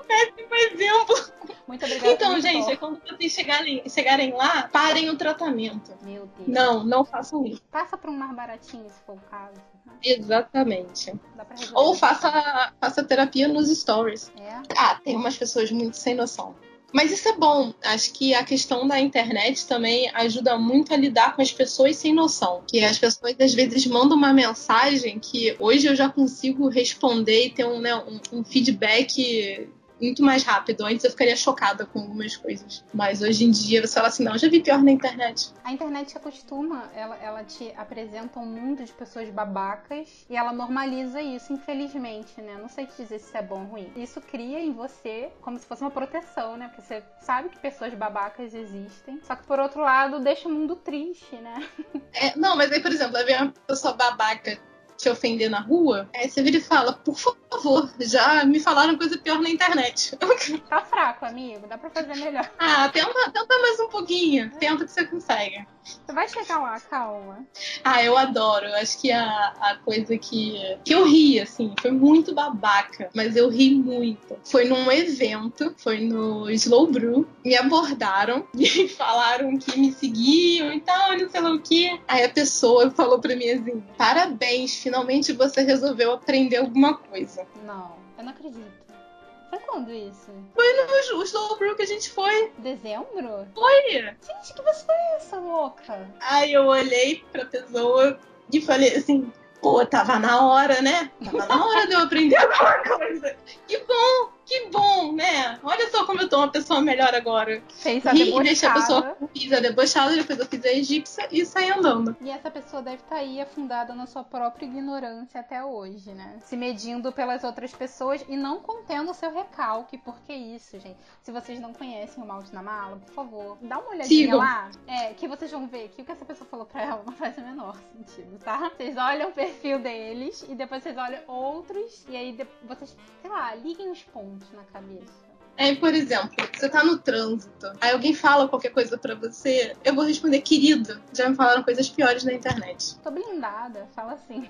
Péssimo exemplo.
Muito obrigada.
Então,
muito
gente,
bom.
é quando vocês chegarem, chegarem lá, parem o tratamento.
Meu Deus.
Não, não façam isso.
Passa pra um mais baratinho, se for o caso.
Exatamente.
Pra resolver.
Ou faça, faça terapia nos stories.
É.
Ah, tem umas pessoas muito sem noção. Mas isso é bom. Acho que a questão da internet também ajuda muito a lidar com as pessoas sem noção. Que as pessoas às vezes mandam uma mensagem que hoje eu já consigo responder e ter um, né, um, um feedback muito mais rápido. Antes eu ficaria chocada com algumas coisas. Mas hoje em dia você fala assim, não, já vi pior na internet.
A internet acostuma, ela, ela te apresenta um mundo de pessoas babacas e ela normaliza isso, infelizmente, né? Não sei te dizer se isso é bom ou ruim. Isso cria em você como se fosse uma proteção, né? Porque você sabe que pessoas babacas existem. Só que por outro lado, deixa o mundo triste, né?
É, não, mas aí, por exemplo, vai ver uma pessoa babaca te ofender na rua, aí você vira e fala, por favor, já me falaram coisa pior na internet.
Tá fraco, amigo. Dá pra fazer melhor.
ah, tenta, tenta mais um pouquinho. Tenta que você consegue.
Você vai chegar lá, calma.
Ah, eu adoro. Eu acho que a, a coisa que, que eu ri, assim, foi muito babaca, mas eu ri muito. Foi num evento, foi no Slow Brew, me abordaram e falaram que me seguiam e tal, não sei lá o que. Aí a pessoa falou pra mim assim: parabéns, finalmente você resolveu aprender alguma coisa.
Não, eu não acredito. Foi quando isso?
No Slow Brew que a gente foi.
Dezembro?
Foi.
Gente, que você foi essa, louca?
Aí eu olhei pra pessoa e falei assim: pô, tava na hora, né? Tava na hora de eu aprender alguma coisa. Que bom, que bom, né? Olha só como eu tô uma pessoa melhor agora.
Fez a
Ri, deixei a
debochada.
pessoa fiz a debochada, depois eu fiz a egípcia e saí andando.
E essa pessoa deve estar aí afundada na sua própria ignorância até hoje, né? Se medindo pelas outras pessoas e não contendo o seu recalque. Por que isso, gente? Se vocês não conhecem o Malte na Mala, por favor, dá uma olhadinha
Sigam.
lá. É, que vocês vão ver que o que essa pessoa falou pra ela não faz o menor sentido, tá? Vocês olham o perfil deles e depois vocês olham outros e aí vocês, sei lá, liguem os pontos na cabeça.
Aí, por exemplo, você tá no trânsito, aí alguém fala qualquer coisa pra você, eu vou responder, querido, já me falaram coisas piores na internet.
Tô blindada, fala assim.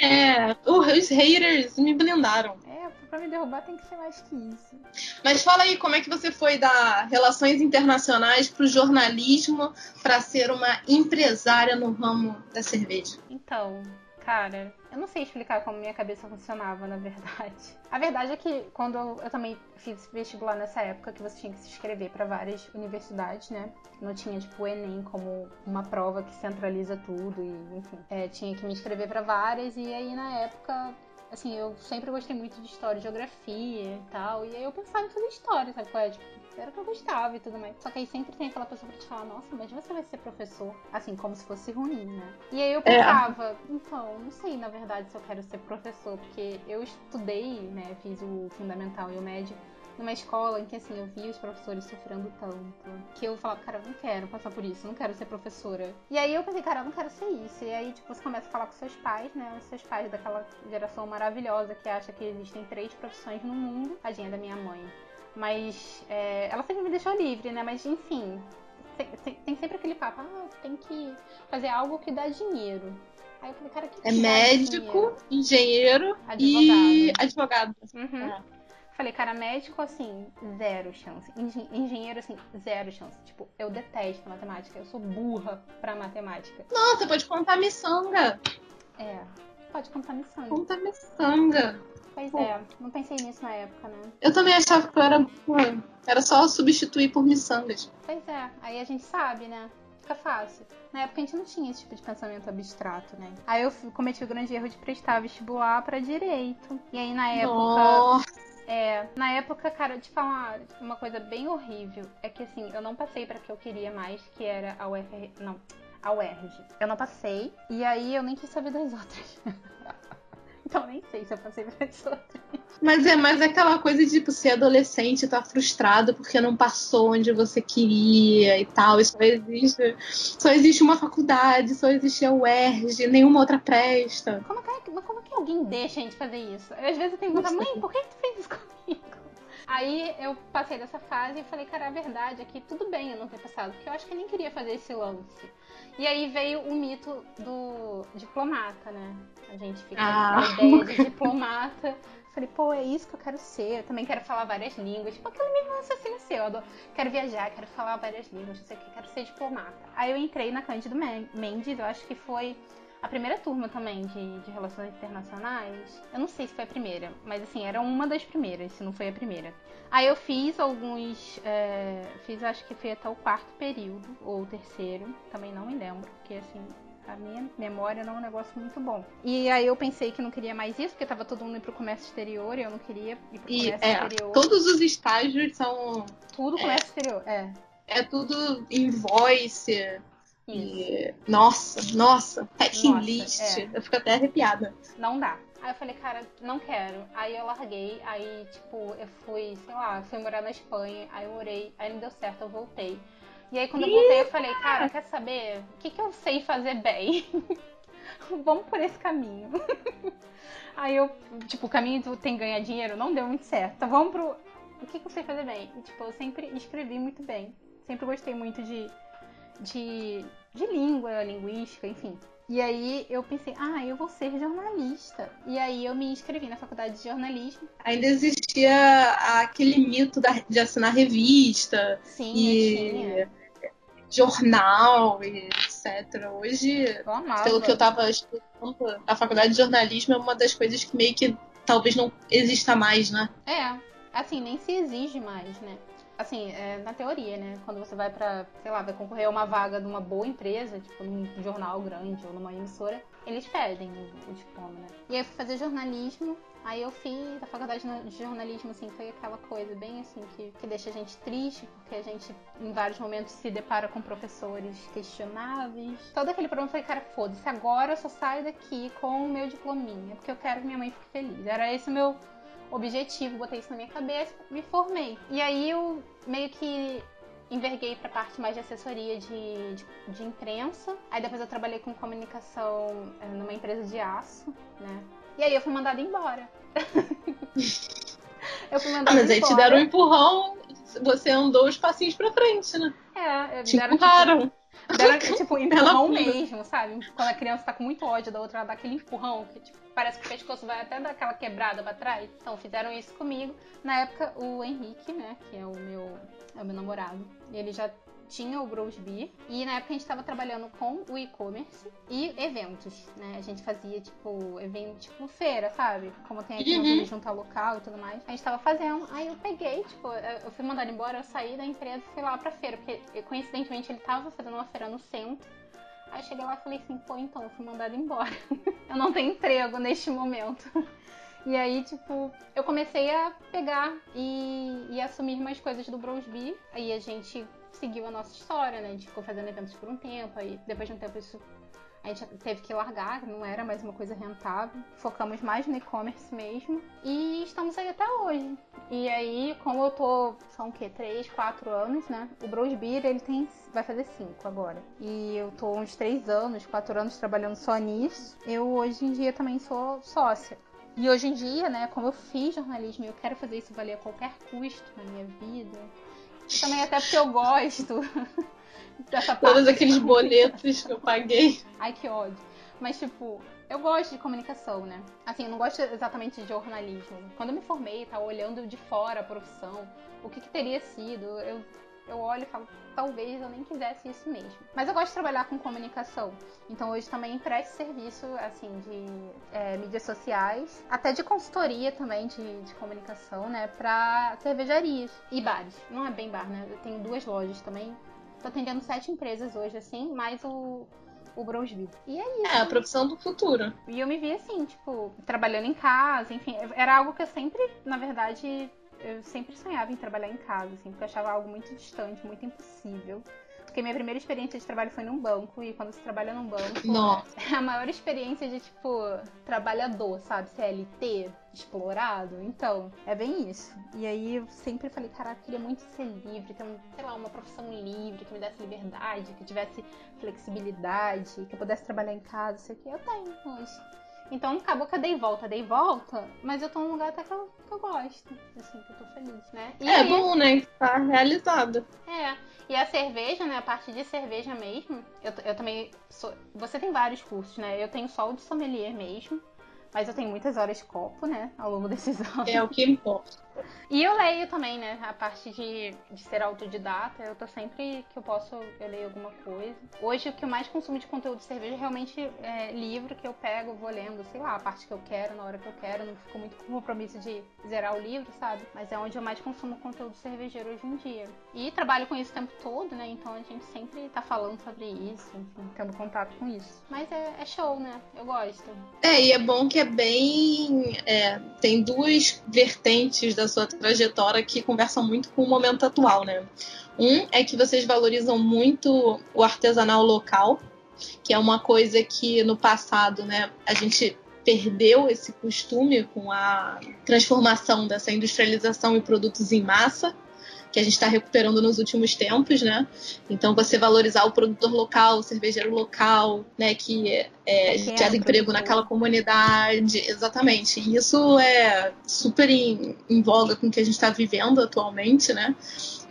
É, os haters me blindaram.
É, pra me derrubar tem que ser mais que isso.
Mas fala aí, como é que você foi da relações internacionais pro jornalismo pra ser uma empresária no ramo da cerveja?
Então, cara, eu não sei explicar como minha cabeça funcionava, na verdade. A verdade é que quando eu, também fiz vestibular nessa época, que você tinha que se inscrever para várias universidades, né? Não tinha, tipo, o Enem como uma prova que centraliza tudo e, enfim. É, tinha que me inscrever para várias e aí, na época, assim, eu sempre gostei muito de história e geografia e tal. E aí eu pensava em fazer história, sabe? qual é? Tipo, era o que eu gostava e tudo mais. Só que aí sempre tem aquela pessoa pra te falar, nossa, mas você vai ser professor. Assim, como se fosse ruim, né? E aí eu pensava, então, não sei na verdade se eu quero ser professor, porque eu estudei, né? Fiz o fundamental e o médio numa escola em que assim eu via os professores sofrendo tanto que eu falava, cara, eu não quero passar por isso, não quero ser professora. E aí eu pensei, cara, eu não quero ser isso. E aí, tipo, você começa a falar com seus pais, né? Os seus pais daquela geração maravilhosa que acha que existem três profissões no mundo. Tadinha da minha mãe. Mas é, ela sempre me deixou livre, né? Mas enfim, tem, sempre aquele papo, ah, tem que fazer algo que dá dinheiro. Aí eu falei, cara, que,
É
dá
médico, engenheiro
dinheiro?
e
Advogado.
advogado.
Uhum.
É.
Falei, cara, médico, assim, zero chance. Engen- Engenheiro, assim, zero chance. Tipo, eu detesto matemática. Eu sou burra pra matemática.
Você pode contar miçanga.
É, pode contar me sangue.
Conta miçanga.
Pois
Pô.
é, não pensei nisso na época, né?
Eu também achava que eu era. Era só substituir por miçangas.
Pois é, aí a gente sabe, né? Fica fácil. Na época a gente não tinha esse tipo de pensamento abstrato, né? Aí eu cometi o grande erro de prestar vestibular pra direito. E aí na época.
Nossa.
É, na época, cara, te falar uma coisa bem horrível. É que assim, eu não passei pra que eu queria mais, que era a UFR. Não, a UERJ. Eu não passei. E aí eu nem quis saber das outras. Então nem sei se eu passei pra as outras.
Mas é mais aquela coisa de tipo, ser adolescente, tá frustrado porque não passou onde você queria e tal. E só existe, só existe uma faculdade, só existe a UERJ, nenhuma outra presta.
Como é que, mas como alguém deixa a gente fazer isso? Eu, às vezes eu tenho que mãe, por que tu fez isso comigo? Aí eu passei dessa fase e falei, cara, a verdade é que tudo bem eu não ter passado, porque eu acho que eu nem queria fazer esse lance. E aí veio o mito do diplomata, né? A gente fica ah. com a ideia de diplomata. Falei, pô, é isso que eu quero ser. Eu também quero falar várias línguas. Tipo, aquele mesmo raciocínio seu. Eu quero viajar, quero falar várias línguas, não sei o que, quero ser diplomata. Aí eu entrei na Cândido Mendes, eu acho que foi a primeira turma também de, de relações internacionais. Eu não sei se foi a primeira, mas assim, era uma das primeiras, se não foi a primeira. Aí eu fiz alguns. É, fiz acho que foi até o quarto período, ou o terceiro, também não me lembro, porque assim, a minha memória não é um negócio muito bom. E aí eu pensei que não queria mais isso, porque tava todo mundo indo pro comércio exterior e eu não queria ir pro e, comércio
é,
exterior.
Todos os estágios são.
Tudo comércio é, exterior, é.
É tudo invoice, e, nossa, nossa, packing list. É. Eu fico até arrepiada.
Não dá. Aí eu falei, cara, não quero. Aí eu larguei, aí, tipo, eu fui, sei lá, fui morar na Espanha, aí eu morei, aí não deu certo, eu voltei. E aí quando eu voltei, eu falei, cara, quer saber? O que, que eu sei fazer bem? Vamos por esse caminho. aí eu, tipo, o caminho do tem ganhar dinheiro não deu muito certo. Vamos pro. O que, que eu sei fazer bem? E, tipo, eu sempre escrevi muito bem. Sempre gostei muito de de, de língua, linguística, enfim. E aí eu pensei, ah, eu vou ser jornalista. E aí eu me inscrevi na faculdade de jornalismo.
Ainda existia aquele mito de assinar revista.
Sim,
e jornal e etc. Hoje, pelo que eu tava estudando, a faculdade de jornalismo é uma das coisas que meio que talvez não exista mais, né?
É, assim, nem se exige mais, né? Assim, é, na teoria, né? Quando você vai pra, sei lá, vai concorrer a uma vaga de uma boa empresa, tipo num jornal grande ou numa emissora, eles pedem o, o diploma, né? E aí eu fui fazer jornalismo, aí eu fiz a faculdade de jornalismo, assim, foi aquela coisa bem assim que, que deixa a gente triste, porque a gente em vários momentos se depara com professores questionáveis. Todo aquele problema foi, cara, foda-se, agora eu só saio daqui com o meu diplominha, porque eu quero que minha mãe fique feliz. Era esse o meu objetivo, botei isso na minha cabeça, me formei. E aí eu meio que enverguei para a parte mais de assessoria de, de, de, imprensa. Aí depois eu trabalhei com comunicação eh, numa empresa de aço, né? E aí eu fui mandada embora.
eu fui mandada ah, mas embora. aí te deram um empurrão, você andou os passinhos pra frente, né?
É, te deram, empurraram. Tipo, deram, tipo, empurrão mesmo, sabe? Quando a criança tá com muito ódio da outra, ela dá aquele empurrão que, tipo, parece que o pescoço vai até dar aquela quebrada pra trás. Então, fizeram isso comigo. Na época, o Henrique, né, que é o meu, é o meu namorado, ele já tinha o Brosby e na época a gente estava trabalhando com o e-commerce e eventos, né? A gente fazia tipo evento tipo feira, sabe? Como tem aqui uhum. no junta local e tudo mais. A gente estava fazendo, aí eu peguei, tipo, eu fui mandado embora, eu saí da empresa e fui lá pra feira, porque coincidentemente ele estava fazendo uma feira no centro. Aí eu cheguei lá e falei assim, pô, então eu fui mandada embora. eu não tenho emprego neste momento. E aí, tipo, eu comecei a pegar e, e assumir mais coisas do Brosby. Aí a gente seguiu a nossa história, né? A gente ficou fazendo eventos por um tempo, aí depois de um tempo isso a gente teve que largar, não era mais uma coisa rentável. Focamos mais no e-commerce mesmo. E estamos aí até hoje. E aí, como eu tô, são o quê? 3, 4 anos, né? O Bros Beer, ele tem, vai fazer 5 agora. E eu tô uns 3 anos, 4 anos trabalhando só nisso. Eu hoje em dia também sou sócia. E hoje em dia, né, como eu fiz jornalismo e eu quero fazer isso valer a qualquer custo na minha vida, também até porque eu gosto dessa parte.
Todos aqueles boletos que eu paguei.
Ai, que ódio. Mas, tipo, eu gosto de comunicação, né? Assim, eu não gosto exatamente de jornalismo. Quando eu me formei, tava olhando de fora a profissão, o que, que teria sido, eu eu olho e falo, talvez eu nem quisesse isso mesmo. Mas eu gosto de trabalhar com comunicação. Então hoje também presto serviço, assim, de é, mídias sociais, até de consultoria também de, de comunicação, né, pra cervejarias e bares. Não é bem bar, né? Eu tenho duas lojas também. Tô atendendo sete empresas hoje, assim, mais o, o Brownsville. E é isso.
É, a profissão do futuro.
E eu me vi assim, tipo, trabalhando em casa, enfim, era algo que eu sempre, na verdade, eu sempre sonhava em trabalhar em casa, assim, porque eu achava algo muito distante, muito impossível. Porque minha primeira experiência de trabalho foi num banco, e quando você trabalha num banco,
Nossa.
é a maior experiência de, tipo, trabalhador, sabe? CLT, explorado. Então, é bem isso. E aí eu sempre falei, caraca, eu queria muito ser livre, ter, sei lá, uma profissão livre, que me desse liberdade, que tivesse flexibilidade, que eu pudesse trabalhar em casa, sei o que eu tenho hoje. Então acabou que eu dei volta, dei volta, mas eu tô num lugar até que eu, que eu gosto, assim, que eu tô feliz, né?
E é aí, bom, né? Tá realizada.
É. E a cerveja, né? A parte de cerveja mesmo, eu, eu também sou. Você tem vários cursos, né? Eu tenho só o de sommelier mesmo. Mas eu tenho muitas horas de copo, né? Ao longo desses anos.
É o que importa.
E eu leio também, né? A parte de, de ser autodidata. Eu tô sempre que eu posso, eu leio alguma coisa. Hoje, o que eu mais consumo de conteúdo de cerveja é realmente é livro que eu pego, vou lendo, sei lá, a parte que eu quero, na hora que eu quero. Não fico muito com compromisso de zerar o livro, sabe? Mas é onde eu mais consumo conteúdo cervejeiro hoje em dia. E trabalho com isso o tempo todo, né? Então a gente sempre tá falando sobre isso, enfim, tendo contato com isso. Mas é, é show, né? Eu gosto.
É, e é bom que é bem. É, tem duas vertentes da sua trajetória que conversam muito com o momento atual, né? Um é que vocês valorizam muito o artesanal local, que é uma coisa que no passado, né, a gente perdeu esse costume com a transformação dessa industrialização e produtos em massa que a gente está recuperando nos últimos tempos, né? Então você valorizar o produtor local, o cervejeiro local, né? Que é, é gera emprego naquela comunidade, exatamente. E isso é super em, em voga com o que a gente está vivendo atualmente, né?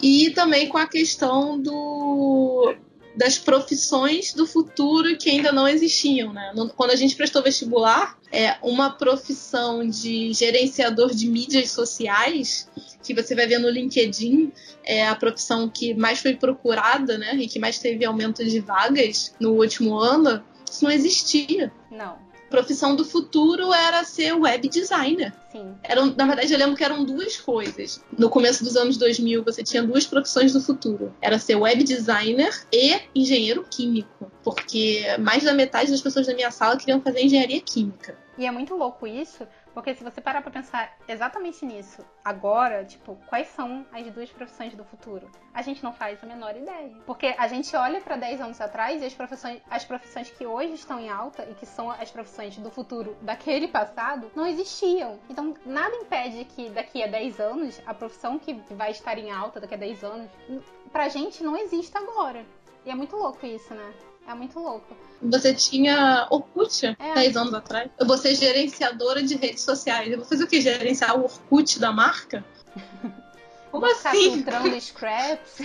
E também com a questão do das profissões do futuro que ainda não existiam, né? Quando a gente prestou vestibular, é uma profissão de gerenciador de mídias sociais que você vai ver no LinkedIn é a profissão que mais foi procurada, né? E que mais teve aumento de vagas no último ano. Isso não existia.
Não
profissão do futuro era ser web designer.
Sim.
Eram, na verdade, eu lembro que eram duas coisas. No começo dos anos 2000, você tinha duas profissões do futuro. Era ser web designer e engenheiro químico. Porque mais da metade das pessoas da minha sala queriam fazer engenharia química.
E é muito louco isso, porque se você parar pra pensar exatamente nisso, agora, tipo, quais são as duas profissões do futuro? A gente não faz a menor ideia. Porque a gente olha para 10 anos atrás e as profissões, as profissões que hoje estão em alta e que são as profissões do futuro daquele passado não existiam. Então, nada impede que daqui a 10 anos, a profissão que vai estar em alta daqui a 10 anos, pra gente não exista agora. E é muito louco isso, né? É muito louco.
Você tinha Orkut é. 10 anos atrás. Eu vou ser gerenciadora de redes sociais. Eu vou fazer o que? Gerenciar o Orkut da marca?
Como vou assim? filtrando scraps.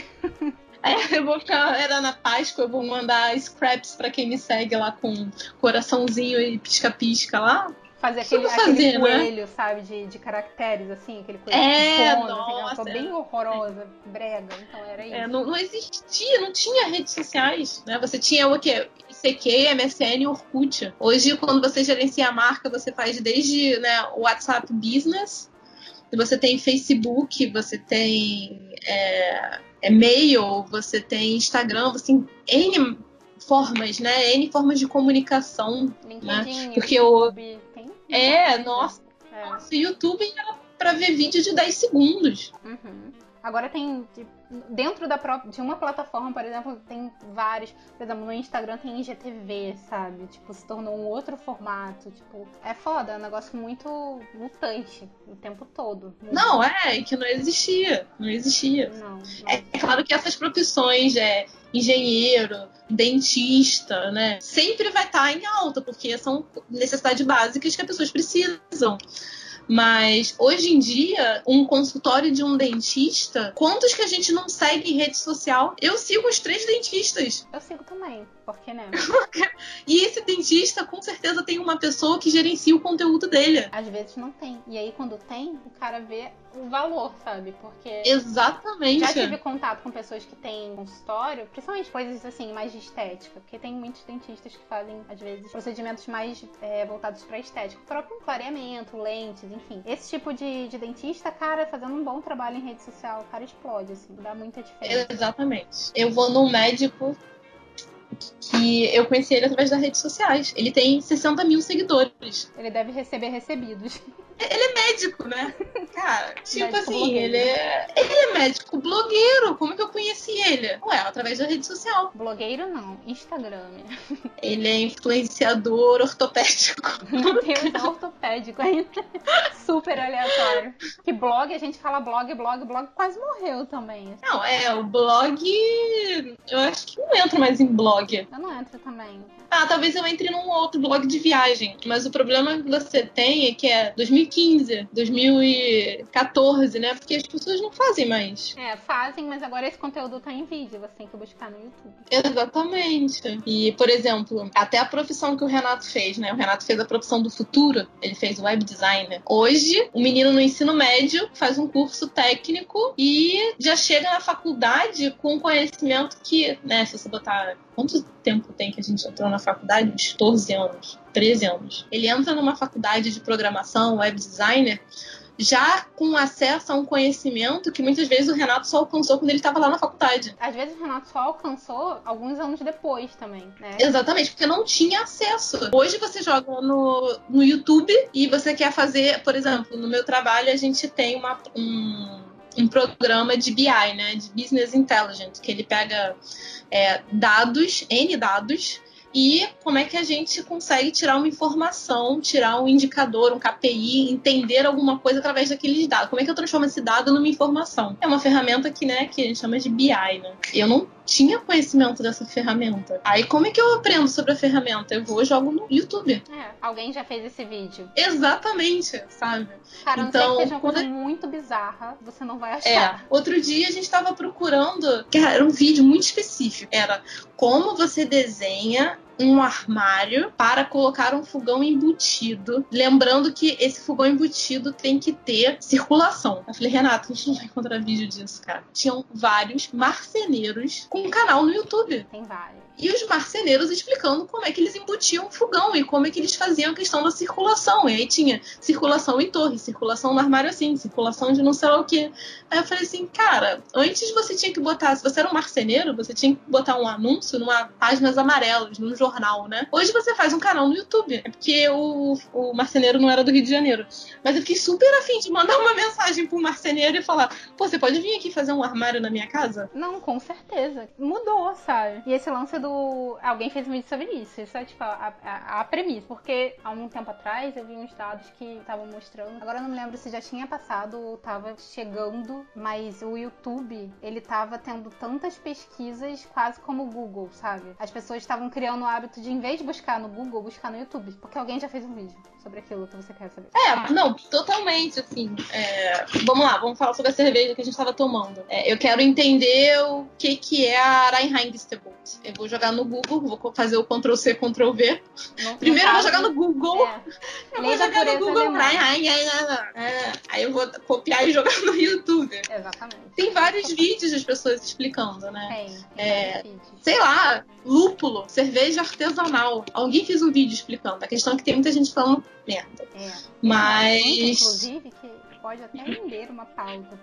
É, eu vou ficar. Era na Páscoa, eu vou mandar scraps para quem me segue lá com coraçãozinho e pisca-pisca lá.
Fazer aquele, fazer, aquele né? coelho, sabe, de, de caracteres, assim, aquele coelho
é,
de
nossa,
assim, bem horrorosa, brega, então era é, isso.
É, não, não, existia, não tinha redes sociais, né? Você tinha o quê? ICQ, MSN e Orkut. Hoje, quando você gerencia a marca, você faz desde né, o WhatsApp Business, você tem Facebook, você tem é, e-mail, você tem Instagram, você tem N formas, né? N formas de comunicação.
LinkedIn,
né? Porque
YouTube,
o... É, nossa. É. Nossa, YouTube era pra ver vídeo de 10 segundos.
Uhum. Agora tem, dentro da própria, de uma plataforma, por exemplo, tem vários. Por exemplo, no Instagram tem IGTV, sabe? Tipo, se tornou um outro formato. Tipo, é foda, é um negócio muito mutante o tempo todo.
Não, é, que não existia. Não existia.
Não, não.
É, é claro que essas profissões, é engenheiro, dentista, né? Sempre vai estar em alta, porque são necessidades básicas que as pessoas precisam. Mas hoje em dia, um consultório de um dentista, quantos que a gente não segue em rede social? Eu sigo os três dentistas.
Eu sigo também, por que não?
e esse dentista com certeza tem uma pessoa que gerencia o conteúdo dele.
Às vezes não tem. E aí quando tem, o cara vê o valor, sabe? Porque.
Exatamente.
Já tive contato com pessoas que têm consultório, principalmente coisas assim, mais de estética. Porque tem muitos dentistas que fazem, às vezes, procedimentos mais é, voltados pra estética. O próprio clareamento, lentes, enfim. Esse tipo de, de dentista, cara, fazendo um bom trabalho em rede social, o cara explode, assim, dá muita diferença.
Exatamente. Eu vou num médico que eu conheci ele através das redes sociais. Ele tem 60 mil seguidores.
Ele deve receber recebidos.
Ele é médico, né? Cara, tipo médico assim, ele é. Ele é médico blogueiro. Como é que eu conheci ele? Ué, através da rede social.
Blogueiro não, Instagram.
Ele é influenciador ortopédico.
Meu Deus, é ortopédico ainda. Super aleatório. Que blog, a gente fala blog, blog, blog, quase morreu também.
Não, é, o blog. Eu acho que não entro mais em blog.
Eu não entro também.
Ah, talvez eu entre num outro blog de viagem. Mas o problema que você tem é que é 2015, 2014, né? Porque as pessoas não fazem mais.
É, fazem, mas agora esse conteúdo tá em vídeo. Você tem que buscar no YouTube.
Exatamente. E, por exemplo, até a profissão que o Renato fez, né? O Renato fez a profissão do futuro. Ele fez web designer. Hoje, o menino no ensino médio faz um curso técnico e já chega na faculdade com conhecimento que, né? Se você botar quanto tempo tem que a gente entrou na faculdade? Uns 14 anos, 13 anos. Ele entra numa faculdade de programação, web designer, já com acesso a um conhecimento que muitas vezes o Renato só alcançou quando ele estava lá na faculdade.
Às vezes o Renato só alcançou alguns anos depois também, né?
Exatamente, porque não tinha acesso. Hoje você joga no, no YouTube e você quer fazer, por exemplo, no meu trabalho a gente tem uma, um, um programa de BI, né? De Business Intelligence, que ele pega é, dados, N dados, e como é que a gente consegue tirar uma informação, tirar um indicador, um KPI, entender alguma coisa através daqueles dados. Como é que eu transformo esse dado numa informação? É uma ferramenta que, né, que a gente chama de BI, né? Eu não tinha conhecimento dessa ferramenta. Aí como é que eu aprendo sobre a ferramenta? Eu vou e jogo no YouTube.
É, alguém já fez esse vídeo.
Exatamente, sabe?
Cara, não então, sei que seja uma coisa muito bizarra, você não vai achar.
É, outro dia a gente tava procurando, que era um vídeo muito específico, era como você desenha um armário para colocar um fogão embutido. Lembrando que esse fogão embutido tem que ter circulação. Eu falei, Renato, a gente não vai encontrar vídeo disso, cara. Tinham vários marceneiros com um canal no YouTube.
Tem vários
e os marceneiros explicando como é que eles embutiam o fogão e como é que eles faziam a questão da circulação. E aí tinha circulação em torre, circulação no armário assim, circulação de não sei lá o que. Aí eu falei assim, cara, antes você tinha que botar, se você era um marceneiro, você tinha que botar um anúncio numa páginas amarelas, num jornal, né? Hoje você faz um canal no YouTube. É porque o, o marceneiro não era do Rio de Janeiro. Mas eu fiquei super afim de mandar uma mensagem pro marceneiro e falar: pô, você pode vir aqui fazer um armário na minha casa?
Não, com certeza. Mudou, sabe? E esse lance do do. Alguém fez um vídeo sobre isso. Isso é tipo a, a, a premissa. Porque há um tempo atrás eu vi uns dados que estavam mostrando. Agora eu não me lembro se já tinha passado ou tava chegando, mas o YouTube, ele tava tendo tantas pesquisas quase como o Google, sabe? As pessoas estavam criando o hábito de, em vez de buscar no Google, buscar no YouTube. Porque alguém já fez um vídeo sobre aquilo que você quer saber.
É, não, totalmente, assim. É... Vamos lá, vamos falar sobre a cerveja que a gente tava tomando. É, eu quero entender o que que é a Reinheitsgebot. Eu vou jogar no Google, vou fazer o Ctrl C, Ctrl V. No, Primeiro eu vou jogar no Google. É.
Eu vou jogar no Google.
É. Aí eu vou copiar e jogar no YouTube.
Exatamente.
Tem vários vídeos das pessoas explicando, né?
Tem.
é, sei lá, lúpulo, cerveja artesanal. Alguém fez um vídeo explicando. A questão é que tem muita gente falando merda.
É.
Mas.
Inclusive, que pode até render uma pauta,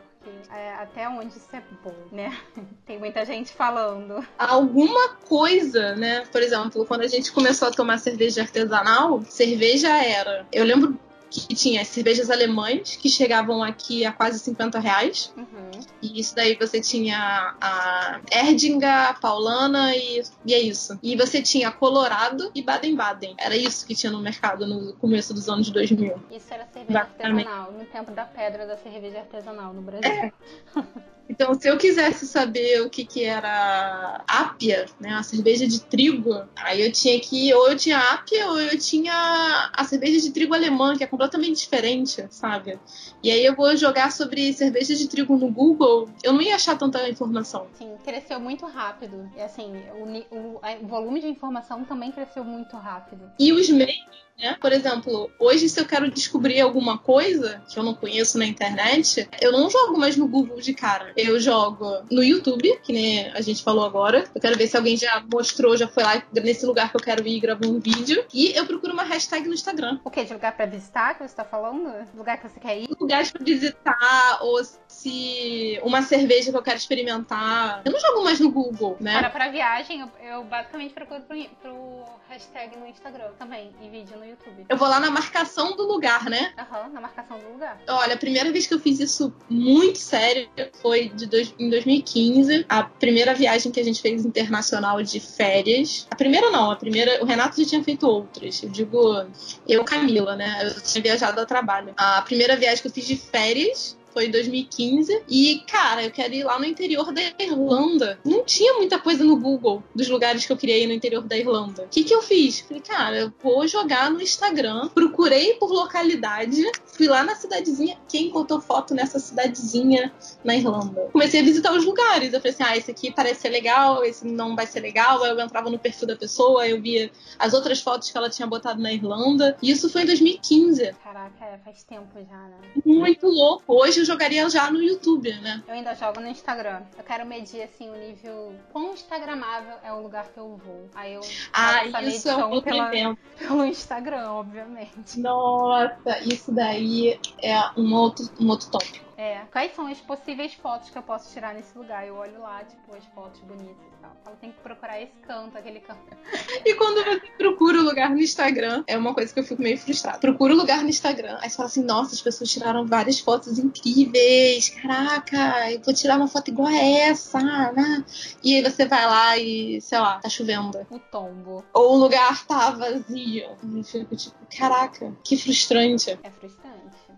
é, até onde isso é bom, né? Tem muita gente falando.
Alguma coisa, né? Por exemplo, quando a gente começou a tomar cerveja artesanal, cerveja era. Eu lembro que tinha as cervejas alemães, que chegavam aqui a quase 50 reais.
Uhum.
E isso daí você tinha a Erdinga, a Paulana e, e é isso. E você tinha Colorado e Baden-Baden. Era isso que tinha no mercado no começo dos anos 2000.
Isso era cerveja artesanal, no tempo da pedra da cerveja artesanal no Brasil. É.
Então, se eu quisesse saber o que, que era ápia, né, a cerveja de trigo, aí eu tinha que ou eu tinha ápia ou eu tinha a cerveja de trigo alemã, que é completamente diferente, sabe? E aí eu vou jogar sobre cerveja de trigo no Google, eu não ia achar tanta informação.
Sim, cresceu muito rápido. E assim, o, o, o volume de informação também cresceu muito rápido.
E os meios né? Por exemplo, hoje se eu quero descobrir alguma coisa que eu não conheço na internet, eu não jogo mais no Google de cara. Eu jogo no YouTube, que nem a gente falou agora. Eu quero ver se alguém já mostrou, já foi lá nesse lugar que eu quero ir e gravou um vídeo. E eu procuro uma hashtag no Instagram.
O quê? De lugar pra visitar que você tá falando? Lugar que você quer ir?
Lugares pra visitar, ou se uma cerveja que eu quero experimentar. Eu não jogo mais no Google, né?
Cara, pra viagem, eu, eu basicamente procuro pro, pro hashtag no Instagram também e vídeo no YouTube.
Eu vou lá na marcação do lugar, né?
Aham, na marcação do lugar.
Olha, a primeira vez que eu fiz isso muito sério foi de dois, em 2015. A primeira viagem que a gente fez internacional de férias. A primeira não, a primeira. O Renato já tinha feito outras. Eu digo, eu, Camila, né? Eu tinha viajado a trabalho. A primeira viagem que eu fiz de férias foi em 2015. E, cara, eu quero ir lá no interior da Irlanda. Não tinha muita coisa no Google dos lugares que eu queria ir no interior da Irlanda. O que, que eu fiz? Falei, cara, eu vou jogar no Instagram. Procurei por localidade. Fui lá na cidadezinha. Quem botou foto nessa cidadezinha na Irlanda? Comecei a visitar os lugares. Eu falei assim: ah, esse aqui parece ser legal, esse não vai ser legal. Aí eu entrava no perfil da pessoa, eu via as outras fotos que ela tinha botado na Irlanda. E isso foi em 2015.
Caraca, é, faz tempo já, né?
Muito louco. Hoje jogaria já no YouTube, né?
Eu ainda jogo no Instagram. Eu quero medir assim o nível quão instagramável é o lugar que eu vou. Aí eu
ah, isso é um outro
pela, pelo Instagram, obviamente.
Nossa, isso daí é um outro, um outro tópico.
É. Quais são as possíveis fotos que eu posso tirar nesse lugar? Eu olho lá, tipo, as fotos bonitas tal. Falo, tem que procurar esse canto, aquele canto.
E quando você procura o lugar no Instagram, é uma coisa que eu fico meio frustrada. Procura o lugar no Instagram, aí você fala assim, nossa, as pessoas tiraram várias fotos incríveis. Caraca, eu vou tirar uma foto igual a essa, né? E aí você vai lá e, sei lá, tá chovendo.
O tombo.
Ou o lugar tá vazio. Eu fico tipo, caraca, que frustrante.
É frustrante.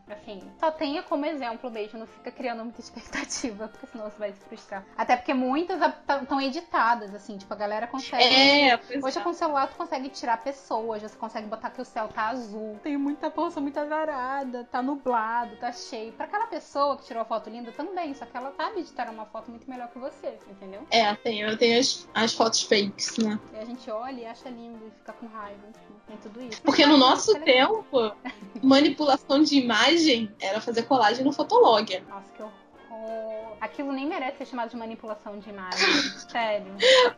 Assim, só tenha como exemplo mesmo, não fica criando muita expectativa, porque senão você vai se frustrar. Até porque muitas estão editadas, assim, tipo, a galera consegue.
É,
Hoje
é.
com o celular tu consegue tirar pessoas, você consegue botar que o céu tá azul, tem muita poça, muita varada, tá nublado, tá cheio. Pra aquela pessoa que tirou a foto linda também, só que ela sabe editar uma foto muito melhor que você, entendeu?
É, tem, eu tenho as, as fotos fakes, né?
E a gente olha e acha lindo e fica com raiva, enfim, tem tudo isso.
Porque no nosso tempo, manipulação de imagem era fazer colagem no Fotolog.
Nossa, que horror. Aquilo nem merece ser chamado de manipulação de imagem. Sério.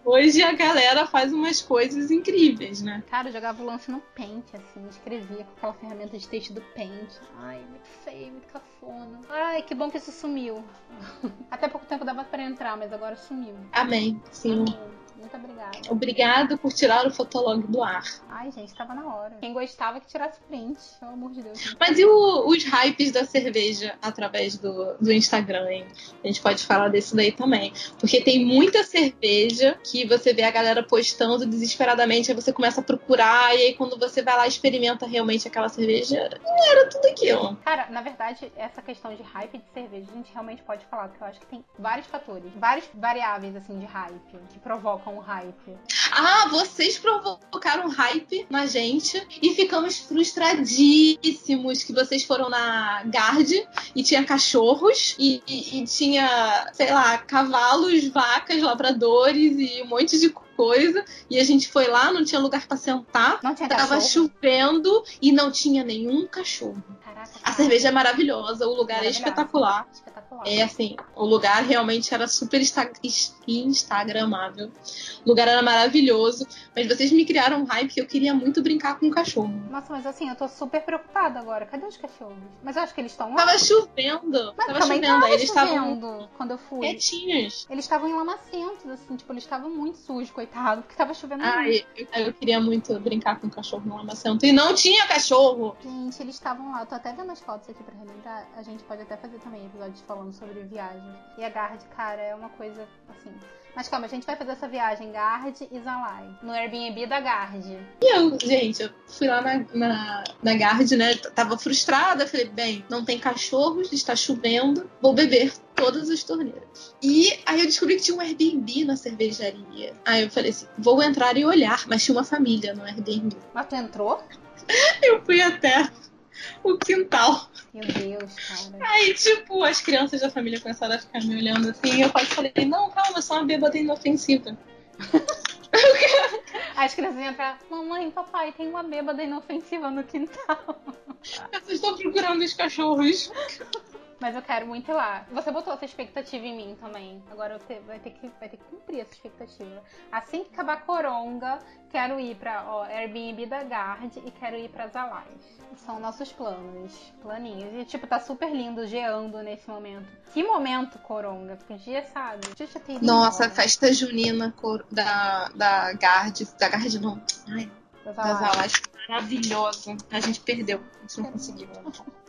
Hoje a galera faz umas coisas incríveis, né?
Cara, eu jogava o lance no Paint, assim, escrevia com aquela ferramenta de texto do Paint. Ai, muito feio, muito cafona. Ai, que bom que isso sumiu. Até pouco tempo dava pra entrar, mas agora sumiu.
Amém. Sim.
Amém. Muito obrigada.
Obrigado por tirar o fotolog do ar.
Ai, gente, tava na hora. Quem gostava que tirasse print, pelo amor de Deus.
Mas e o, os hypes da cerveja através do, do Instagram, hein? A gente pode falar desse daí também. Porque tem muita cerveja que você vê a galera postando desesperadamente, aí você começa a procurar, e aí quando você vai lá e experimenta realmente aquela cerveja, não era tudo aquilo.
Cara, na verdade, essa questão de hype de cerveja, a gente realmente pode falar, porque eu acho que tem vários fatores, várias variáveis, assim, de hype, que provocam o hype.
Ah, vocês provocaram hype na gente e ficamos frustradíssimos que vocês foram na Guard e tinha cachorros e, e, e tinha, sei lá, cavalos, vacas, labradores e um monte de coisa. E a gente foi lá, não tinha lugar para sentar.
Não tinha
Tava
cachorro?
chovendo e não tinha nenhum cachorro.
Caraca,
A
cara.
cerveja é maravilhosa, o lugar é espetacular.
Espetacular.
É assim, o lugar realmente era super insta instagramável. O lugar era maravilhoso, mas vocês me criaram um hype que eu queria muito brincar com o cachorro.
Nossa, mas assim, eu tô super preocupada agora. Cadê os cachorros? Mas eu acho que eles estão lá.
Tava chovendo,
Mas
tava chovendo,
tava
eles estavam
quando eu fui.
quietinhos.
Eles estavam enlamacentos, assim, tipo, eles estavam muito sujos, coitado, porque tava chovendo muito.
Ai, eu, eu queria muito brincar com o cachorro no lamacento. E não tinha cachorro!
Gente, eles estavam lá. Eu tô até vendo as fotos aqui pra relembrar. A gente pode até fazer também episódios falando sobre viagens. E a Guard, cara, é uma coisa assim. Mas calma, a gente vai fazer essa viagem Guard e Zalai. No Airbnb da Guard.
E eu, gente, eu fui lá na, na, na Guard, né? Tava frustrada. Falei, bem, não tem cachorros, está chovendo, vou beber todas as torneiras. E aí eu descobri que tinha um Airbnb na cervejaria. Aí eu falei assim, vou entrar e olhar, mas tinha uma família no Airbnb.
Mas tu entrou?
Eu fui até o quintal.
Meu Deus, cara.
Aí, tipo, as crianças da família começaram a ficar me olhando assim. E eu quase falei, não, calma, eu sou uma bêbada inofensiva.
As crianças iam entrar. Mamãe, papai, tem uma bêbada inofensiva no quintal.
Eu estou procurando os cachorros.
Mas eu quero muito ir lá. Você botou essa expectativa em mim também. Agora eu te- vai, ter que, vai ter que cumprir essa expectativa. Assim que acabar a coronga, quero ir pra ó, Airbnb da Guard e quero ir pra Zalais. São nossos planos. Planinhos. E tipo, tá super lindo, geando nesse momento. Que momento, coronga? Podia, sabe? Ter ido
Nossa,
embora.
festa junina da, da Guard. Da Guard não. Ai,
Das. Alasca.
Maravilhoso. A gente perdeu. A gente não conseguiu.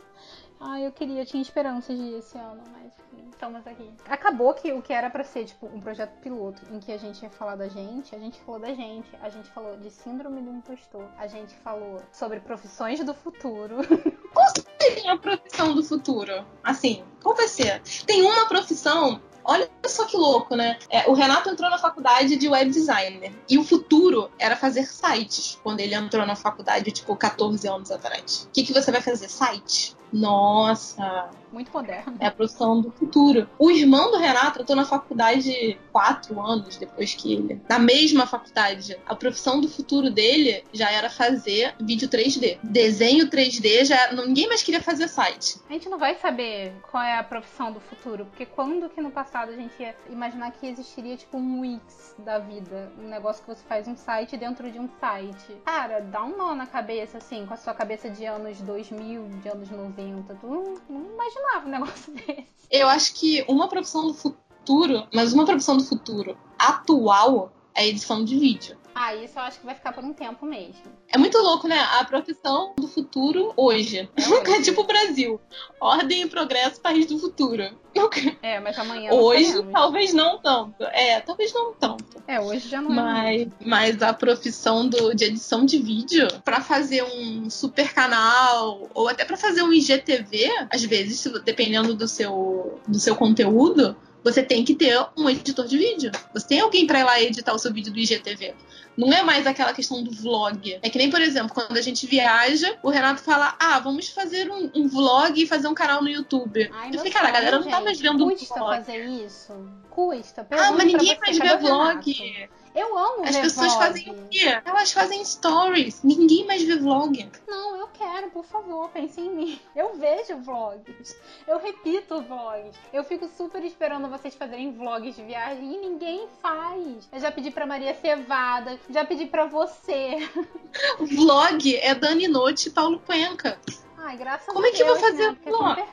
Ai, eu queria, tinha esperanças de ir esse ano, mas estamos aqui. Acabou que o que era pra ser, tipo, um projeto piloto em que a gente ia falar da gente, a gente falou da gente, a gente falou de síndrome do impostor, a gente falou sobre profissões do futuro.
Tem a profissão do futuro. Assim, qual vai ser? Tem uma profissão. Olha só que louco, né? É, o Renato entrou na faculdade de web designer. E o futuro era fazer sites. Quando ele entrou na faculdade, tipo, 14 anos atrás. O que, que você vai fazer? Site. Nossa,
Muito moderno.
é a profissão do futuro. O irmão do Renato entrou na faculdade quatro anos depois que ele. Na mesma faculdade. A profissão do futuro dele já era fazer vídeo 3D. Desenho 3D já. Ninguém mais queria fazer site.
A gente não vai saber qual é a profissão do futuro, porque quando que no passado a gente ia imaginar que existiria tipo um Wix da vida, um negócio que você faz um site dentro de um site. Cara, dá um nó na cabeça, assim, com a sua cabeça de anos 2000, de anos 90. Tu não, não imaginava um negócio desse.
Eu acho que uma profissão do futuro, mas uma profissão do futuro atual é edição de vídeo.
Ah, isso eu acho que vai ficar por um tempo mesmo.
É muito louco, né? A profissão do futuro hoje.
É hoje.
É tipo o Brasil. Ordem e progresso, país do futuro.
É, mas amanhã
Hoje, talvez não tanto. É, talvez não tanto.
É, hoje já não é.
Mas, mas a profissão do, de edição de vídeo, pra fazer um super canal, ou até pra fazer um IGTV, às vezes, dependendo do seu, do seu conteúdo, você tem que ter um editor de vídeo. Você tem alguém pra ir lá editar o seu vídeo do IGTV. Não é mais aquela questão do vlog. É que nem, por exemplo, quando a gente viaja, o Renato fala: Ah, vamos fazer um, um vlog e fazer um canal no YouTube.
Ai,
eu falei, cara, a galera não tá mais vendo um vlog.
fazer isso? Custa.
Ah,
Pergunto
mas ninguém
cadê o
vlog.
Eu amo
As
ver
pessoas
vlog.
fazem o quê? Elas fazem stories. Ninguém mais vê vlog.
Não, eu quero, por favor, pense em mim. Eu vejo vlogs. Eu repito vlogs. Eu fico super esperando vocês fazerem vlogs de viagem e ninguém faz. Eu já pedi pra Maria Cevada, já pedi pra você.
O vlog é Dani Note e Paulo Cuenca.
Ai, graças
Como
a
é que eu
Deus,
vou fazer
né? É
vlog?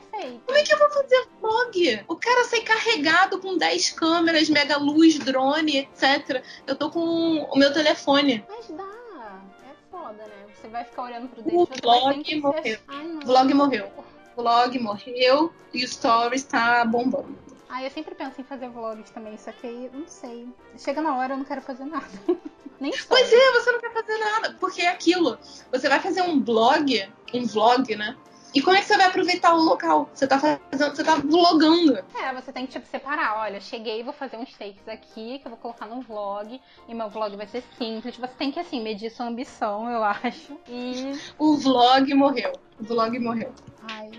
Como é que eu vou fazer vlog? O cara sai carregado com 10 câmeras, mega luz, drone, etc. Eu tô com o meu telefone.
Mas dá. É foda, né? Você vai ficar olhando pro
O
você vai
vlog
sempre ser-
morreu.
Ai.
O vlog morreu. O vlog morreu e o stories tá bombando.
Ah, eu sempre penso em fazer vlogs também, só que aí, não sei. Chega na hora eu não quero fazer nada. Nem
Pois é, você não quer fazer nada. Porque é aquilo. Você vai fazer um blog, um vlog, né? E como é que você vai aproveitar o local? Você tá fazendo, você tá vlogando.
É, você tem que tipo separar. Olha, cheguei, vou fazer uns takes aqui que eu vou colocar no vlog. E meu vlog vai ser simples. Você tem que, assim, medir sua ambição, eu acho. E.
O vlog morreu. O vlog morreu.
Ai.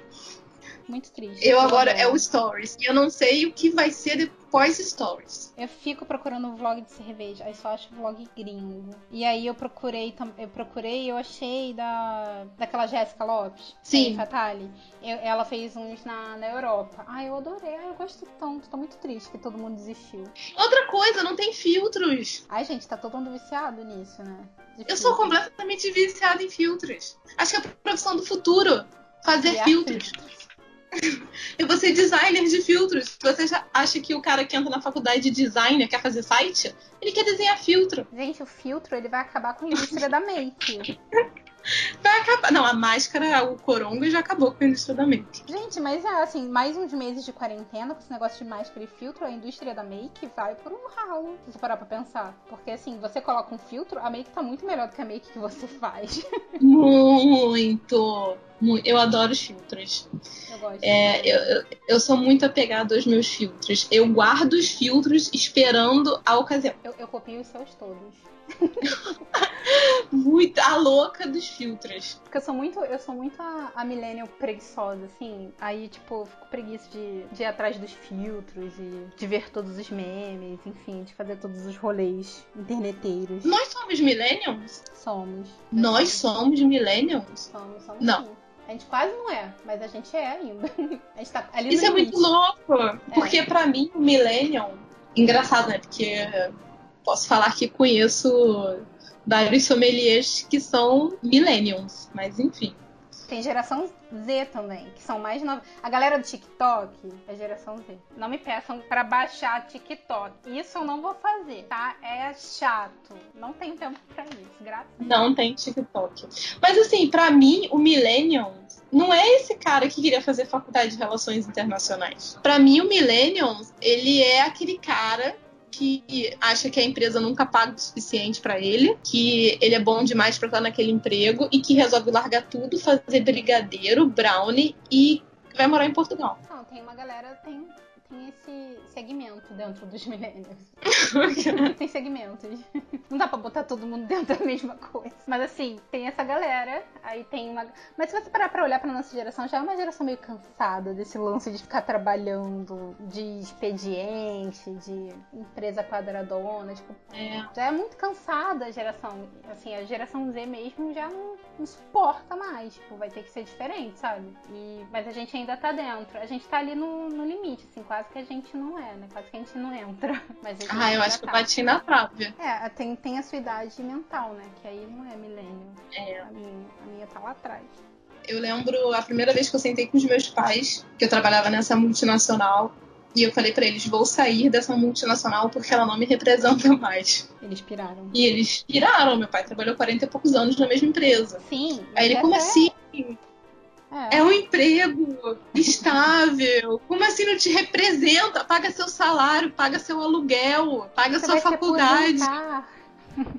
Muito triste.
Eu agora
adoro.
é o Stories. E eu não sei o que vai ser depois Stories.
Eu fico procurando um vlog de cerveja, aí só acho vlog gringo. E aí eu procurei, eu procurei e eu achei da daquela Jéssica Lopes,
Sim.
Fatale. Eu- ela fez uns na, na Europa. Ai, eu adorei. Ai, eu gosto tanto. Tô muito triste que todo mundo desistiu.
Outra coisa, não tem filtros.
Ai, gente, tá todo mundo viciado nisso, né? De
Eu sou completamente viciada em filtros. Acho que é a profissão do futuro. Fazer
Criar
filtros. Eu vou ser designer de filtros. Você já acha que o cara que entra na faculdade de designer quer fazer site? Ele quer desenhar filtro.
Gente, o filtro ele vai acabar com a indústria da make.
Vai acabar. Não, a máscara, o coronga já acabou com a indústria da make.
Gente, mas é assim, mais uns meses de quarentena com esse negócio de máscara e filtro, a indústria da make vai por um ralo. Se você parar pra pensar. Porque assim, você coloca um filtro, a make tá muito melhor do que a make que você faz.
Muito. Eu adoro os filtros.
Eu gosto.
É, eu, eu, sou muito apegada aos meus filtros. Eu guardo os filtros esperando a ocasião.
eu, eu copio os seus todos.
Muito a louca dos filtros.
Porque eu sou muito, eu sou muito a, a millennial preguiçosa, assim. Aí, tipo, fico preguiça de, de ir atrás dos filtros e de ver todos os memes, enfim, de fazer todos os rolês interneteiros.
Nós somos millennials?
Somos.
Nós somos millennials?
Somos, somos
Não.
sim. A gente quase não é, mas a gente é ainda. A gente tá ali
Isso é muito louco. Porque pra mim, o millennial. Engraçado, né? Porque posso falar que conheço vários sommeliers que são millennials. Mas enfim.
Tem geração Z também, que são mais novos. A galera do TikTok é geração Z. Não me peçam para baixar TikTok. Isso eu não vou fazer, tá? É chato. Não tem tempo para isso, graças
Não tem TikTok. Mas assim, para mim, o Millennium não é esse cara que queria fazer faculdade de relações internacionais. Para mim, o Millennium, ele é aquele cara que acha que a empresa nunca paga o suficiente para ele, que ele é bom demais para estar naquele emprego e que resolve largar tudo, fazer brigadeiro, brownie e vai morar em Portugal.
Não, tem uma galera, tem tem esse segmento dentro dos millennials. tem segmentos. Não dá pra botar todo mundo dentro da mesma coisa. Mas assim, tem essa galera, aí tem uma. Mas se você parar pra olhar pra nossa geração, já é uma geração meio cansada desse lance de ficar trabalhando de expediente, de empresa quadradona. Tipo, é. já é muito cansada a geração. Assim, a geração Z mesmo já não, não suporta mais. Tipo, vai ter que ser diferente, sabe? E... Mas a gente ainda tá dentro. A gente tá ali no, no limite, assim, quase quase que a gente não é, né? Quase que a gente não entra. Mas
ah, eu acho que eu bati na trave.
É, tem, tem a sua idade mental, né? Que aí não é milênio.
É.
A minha, a minha tá lá atrás.
Eu lembro a primeira vez que eu sentei com os meus pais, que eu trabalhava nessa multinacional, e eu falei para eles: vou sair dessa multinacional porque ela não me representa mais.
Eles piraram.
E eles piraram. Meu pai trabalhou 40 e poucos anos na mesma empresa.
Sim.
Aí ele, como assim? É. é. um emprego estável. Como assim não te representa? Paga seu salário, paga seu aluguel, paga Você sua faculdade.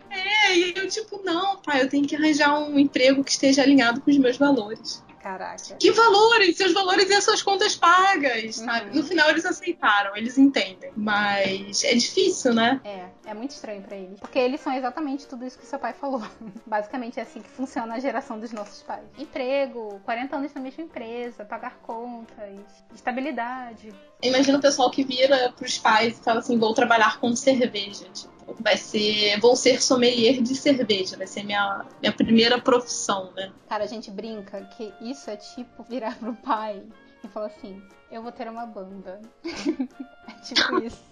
É, e eu tipo, não, pai, eu tenho que arranjar um emprego que esteja alinhado com os meus valores.
Caraca.
Que valores? Seus valores e as suas contas pagas, uhum. sabe? No final eles aceitaram, eles entendem. Mas é difícil, né?
É, é muito estranho para eles. Porque eles são exatamente tudo isso que seu pai falou. Basicamente é assim que funciona a geração dos nossos pais. Emprego, 40 anos na mesma empresa, pagar contas, estabilidade.
Imagina o pessoal que vira pros pais e fala assim: vou trabalhar com cerveja. Tipo, vai ser. Vou ser sommelier de cerveja, vai ser minha, minha primeira profissão, né?
Cara, a gente brinca que isso é tipo virar pro pai e falar assim: eu vou ter uma banda. é tipo isso.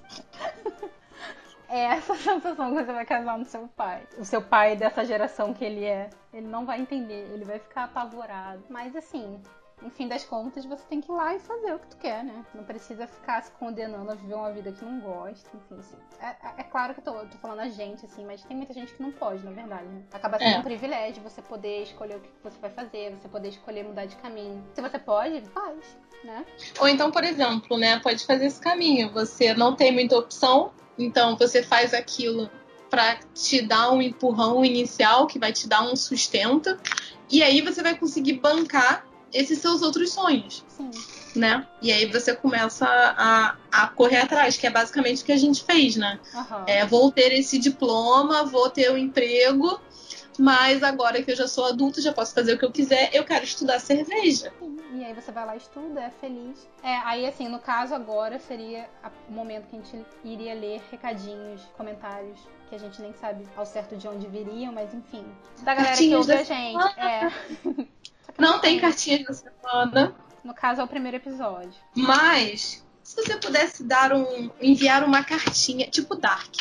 é essa sensação que você vai casar no seu pai. O seu pai dessa geração que ele é. Ele não vai entender, ele vai ficar apavorado. Mas assim, no fim das contas, você tem que ir lá e fazer o que tu quer, né? Não precisa ficar se condenando a viver uma vida que não gosta, enfim. Assim. É, é, é, claro que eu tô, eu tô, falando a gente, assim, mas tem muita gente que não pode, na verdade, né? Acaba sendo é. um privilégio você poder escolher o que você vai fazer, você poder escolher mudar de caminho. Se você pode, faz, né?
Ou então, por exemplo, né, pode fazer esse caminho. Você não tem muita opção, então você faz aquilo para te dar um empurrão inicial que vai te dar um sustento. E aí você vai conseguir bancar esses seus outros sonhos.
Sim.
Né? E aí você começa a, a correr atrás, que é basicamente o que a gente fez, né?
Uhum.
É, vou ter esse diploma, vou ter o um emprego, mas agora que eu já sou adulto, já posso fazer o que eu quiser, eu quero estudar cerveja.
Sim. E aí você vai lá e estuda, é feliz. É, aí assim, no caso agora seria o momento que a gente iria ler recadinhos, comentários que a gente nem sabe ao certo de onde viriam, mas enfim. Da galera Cartinhas que ouve a gente. É.
Não tem cartinha da semana.
No caso, é o primeiro episódio.
Mas, se você pudesse dar um. enviar uma cartinha, tipo Dark,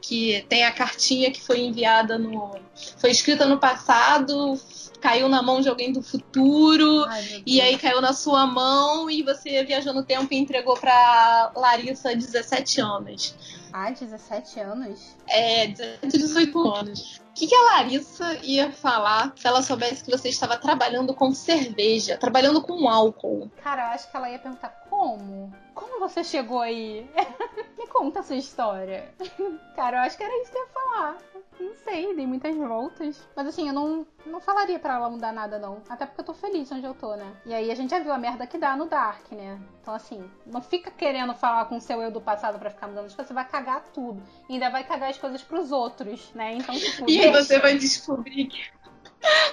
que tem a cartinha que foi enviada no. foi escrita no passado, caiu na mão de alguém do futuro, Ai, e aí caiu na sua mão e você viajou no tempo e entregou pra Larissa 17 anos.
Ah, 17 anos?
É, 18 anos que, que a Larissa ia falar se ela soubesse que você estava trabalhando com cerveja, trabalhando com álcool?
Cara, eu acho que ela ia perguntar como? Como você chegou aí? Me conta a sua história. Cara, eu acho que era isso que eu ia falar. Não sei, dei muitas voltas. Mas assim, eu não, não falaria para ela mudar nada, não. Até porque eu tô feliz onde eu tô, né? E aí a gente já viu a merda que dá no Dark, né? Então, assim, não fica querendo falar com o seu eu do passado para ficar mudando as coisas. Você vai cagar tudo. E ainda vai cagar as coisas pros outros, né? Então, tipo.
E aí você vai descobrir que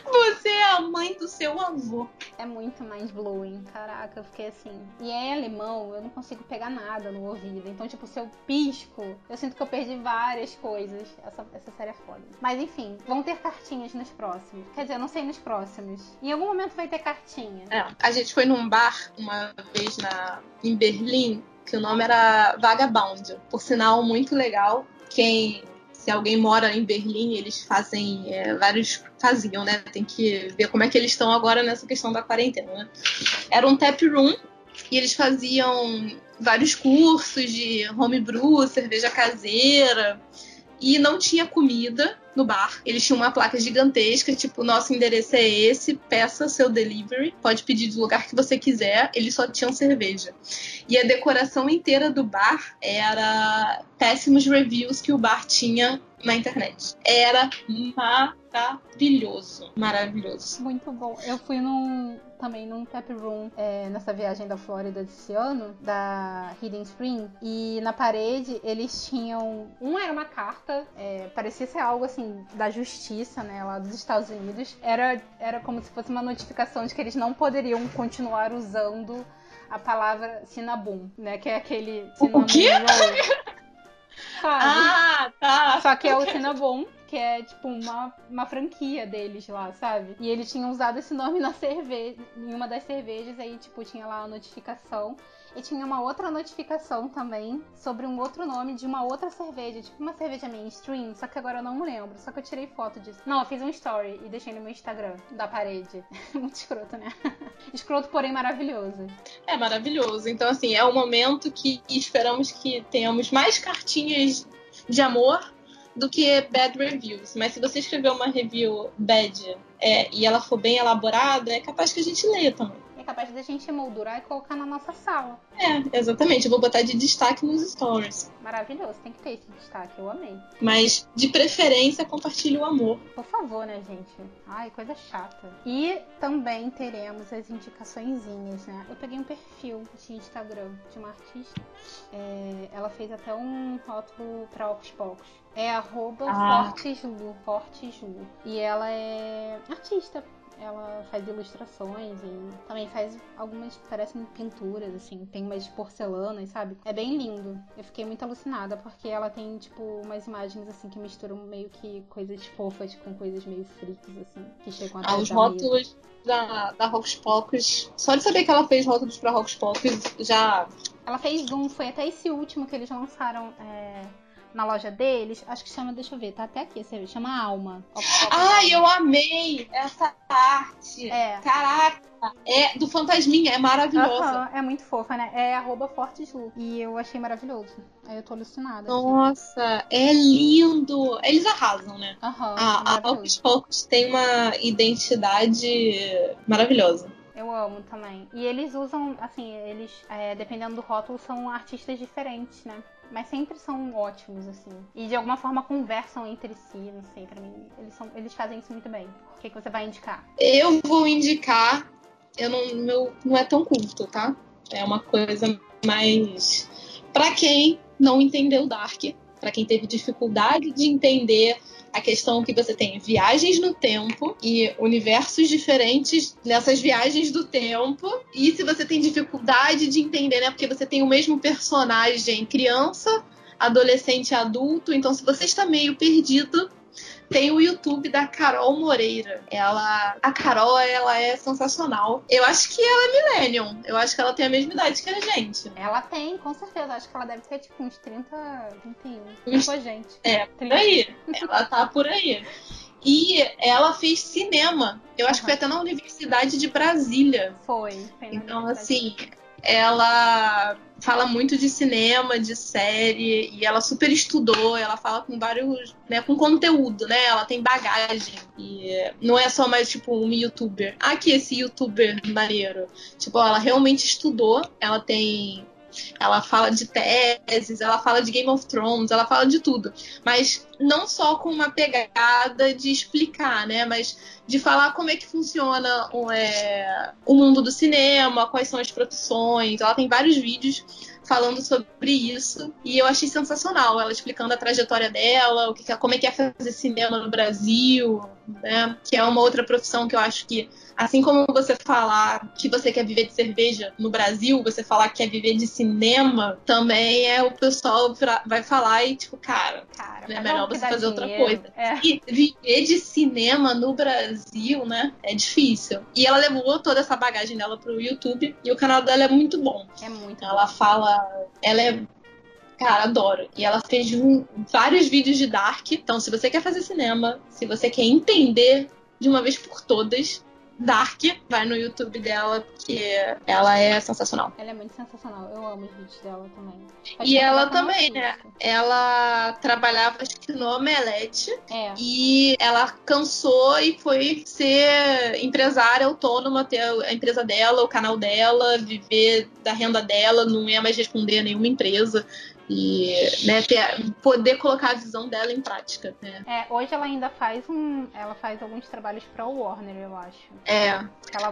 você é a mãe do seu avô.
É muito mais blowing. Caraca, eu fiquei assim. E é alemão, eu não consigo pegar nada no ouvido. Então, tipo, se eu pisco, eu sinto que eu perdi várias coisas. Essa, essa série é foda. Mas enfim, vão ter cartinhas nos próximos. Quer dizer, eu não sei nos próximos. Em algum momento vai ter cartinha.
É, a gente foi num bar uma vez na, em Berlim, que o nome era Vagabond. Por sinal, muito legal. Quem se alguém mora em Berlim, eles fazem é, vários. faziam, né? Tem que ver como é que eles estão agora nessa questão da quarentena, né? Era um tap room e eles faziam vários cursos de homebrew, cerveja caseira e não tinha comida no bar. Eles tinham uma placa gigantesca, tipo, nosso endereço é esse, peça seu delivery, pode pedir do lugar que você quiser. Eles só tinham cerveja. E a decoração inteira do bar era péssimos reviews que o bar tinha na internet. Era maravilhoso. Maravilhoso.
Muito bom. Eu fui num, também num tap room é, nessa viagem da Flórida desse ano, da Hidden Spring, e na parede eles tinham. Um era uma carta, é, parecia ser algo assim da justiça, né, lá dos Estados Unidos. Era, era como se fosse uma notificação de que eles não poderiam continuar usando a palavra Cinnabon, né? Que é aquele
O quê?
Sabe?
Ah, tá.
Só que é o Cinnabon, que é tipo uma, uma franquia deles lá, sabe? E eles tinham usado esse nome na cerveja, em uma das cervejas, aí tipo tinha lá a notificação. E tinha uma outra notificação também sobre um outro nome de uma outra cerveja, tipo uma cerveja mainstream, só que agora eu não lembro. Só que eu tirei foto disso. Não, eu fiz um story e deixei no meu Instagram, da parede. Muito escroto, né? escroto, porém maravilhoso.
É maravilhoso. Então, assim, é o momento que esperamos que tenhamos mais cartinhas de amor do que bad reviews. Mas se você escrever uma review bad é, e ela for bem elaborada, é capaz que a gente leia também.
É capaz de a gente moldurar e colocar na nossa sala.
É, exatamente. Eu vou botar de destaque nos stories.
Maravilhoso, tem que ter esse destaque, eu amei.
Mas, de preferência, compartilhe o amor.
Por favor, né, gente? Ai, coisa chata. E também teremos as indicaçõezinhas, né? Eu peguei um perfil de Instagram de uma artista. É, ela fez até um rótulo pra Pocos. É arroba
Ah.
Forteslu, Forteslu. E ela é artista. Ela faz ilustrações e também faz algumas, parecem pinturas, assim. Tem umas porcelanas, sabe? É bem lindo. Eu fiquei muito alucinada porque ela tem, tipo, umas imagens, assim, que misturam meio que coisas fofas com coisas meio freaks, assim. Que chegam até
Ah, os rótulos da, da Rocks Pocos. Só de saber que ela fez rótulos pra Rocks Pocos já.
Ela fez um, foi até esse último que eles lançaram é, na loja deles. Acho que chama, deixa eu ver, tá até aqui, você chama Alma.
Ai, eu amei essa arte!
É.
Caraca! É do Fantasminha, é maravilhosa.
Aham, é muito fofa, né? É arroba Forteslu. E eu achei maravilhoso. Aí eu tô alucinada.
Nossa, é lindo! Eles arrasam, né?
Aham,
A. Rocks Pocos tem uma identidade maravilhosa.
Eu amo também. E eles usam, assim, eles, é, dependendo do rótulo, são artistas diferentes, né? Mas sempre são ótimos, assim. E de alguma forma conversam entre si, não sei, pra mim. Eles, são, eles fazem isso muito bem. O que, que você vai indicar?
Eu vou indicar. Eu não, meu, não é tão culto, tá? É uma coisa mais. Pra quem não entendeu Dark, pra quem teve dificuldade de entender a questão que você tem viagens no tempo e universos diferentes nessas viagens do tempo. E se você tem dificuldade de entender, né? Porque você tem o mesmo personagem criança, adolescente e adulto. Então, se você está meio perdido, tem o YouTube da Carol Moreira. Ela, a Carol, ela é sensacional. Eu acho que ela é millennium. Eu acho que ela tem a mesma idade que a gente.
Ela tem, com certeza. Acho que ela deve ter, tipo, uns 30, 31.
Uns-
Tipo, gente.
É, por aí. Ela tá por aí. E ela fez cinema. Eu acho que foi até na Universidade de Brasília.
Foi. foi
Então, assim, ela fala muito de cinema, de série, e ela super estudou, ela fala com vários, né, com conteúdo, né? Ela tem bagagem. E não é só mais, tipo, um youtuber. Ah, que esse youtuber maneiro. Tipo, ela realmente estudou, ela tem. Ela fala de teses, ela fala de Game of Thrones, ela fala de tudo. Mas não só com uma pegada de explicar, né? Mas de falar como é que funciona o, é, o mundo do cinema, quais são as produções. Ela tem vários vídeos falando sobre isso e eu achei sensacional ela explicando a trajetória dela, o que, que- como é que é fazer cinema no Brasil, né? Que é uma outra profissão que eu acho que assim como você falar que você quer viver de cerveja no Brasil, você falar que quer viver de cinema, também é o pessoal pra- vai falar e tipo, cara,
Cara,
É melhor
é
você fazer outra
dinheiro.
coisa.
É.
e viver de cinema no Brasil, né? É difícil. E ela levou toda essa bagagem dela pro YouTube e o canal dela é muito bom.
É muito
Ela
bom.
fala. Ela é Cara, adoro. E ela fez um, vários vídeos de Dark. Então, se você quer fazer cinema, se você quer entender de uma vez por todas Dark, vai no YouTube dela, porque ela é sensacional.
Ela é muito sensacional. Eu amo os vídeos dela também.
Faz e ela também, né? Ela trabalhava, acho que no Omelete.
É.
E ela cansou e foi ser empresária autônoma, ter a empresa dela, o canal dela, viver da renda dela, não ia mais responder a nenhuma empresa e né, ter, poder colocar a visão dela em prática. Né?
É, hoje ela ainda faz um, ela faz alguns trabalhos para o Warner, eu acho.
É.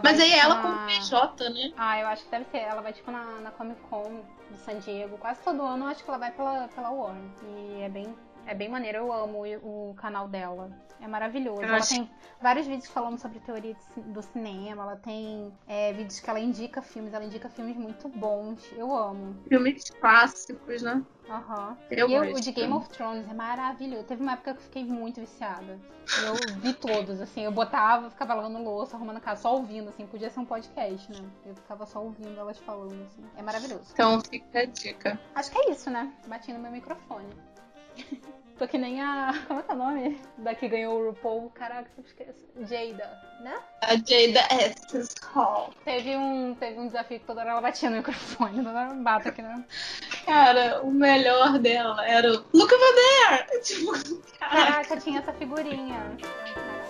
Mas aí ela na... como PJ, né?
Ah, eu acho que deve ser. Ela vai tipo na, na Comic Con de San Diego, quase todo ano, eu acho que ela vai pela, pela Warner. E é bem é bem maneiro, eu amo o, canal dela. É maravilhoso. ela tem vários vídeos falando sobre teoria do cinema. Ela tem é, vídeos que ela indica filmes. Ela indica filmes muito bons. Eu amo.
Filmes clássicos, né?
Aham. Uhum. Eu e gosto. o de Game of Thrones é maravilhoso. Teve uma época que eu fiquei muito viciada. Eu vi todos, assim. Eu botava, ficava lavando louça, arrumando casa, só ouvindo, assim. Podia ser um podcast, né? Eu ficava só ouvindo elas falando, assim. É maravilhoso.
Então fica a dica.
Acho que é isso, né? Bati no meu microfone. Tô que nem a. Como é que é o nome? Da que ganhou o RuPaul. Caraca, eu esqueço. Jada, né?
A Jada Estes Hall.
Teve um, teve um desafio que toda hora ela batia no microfone. Toda hora bata aqui, né?
Cara, o melhor dela era o Look over there! Tipo,
caraca. caraca tinha essa figurinha. Caraca.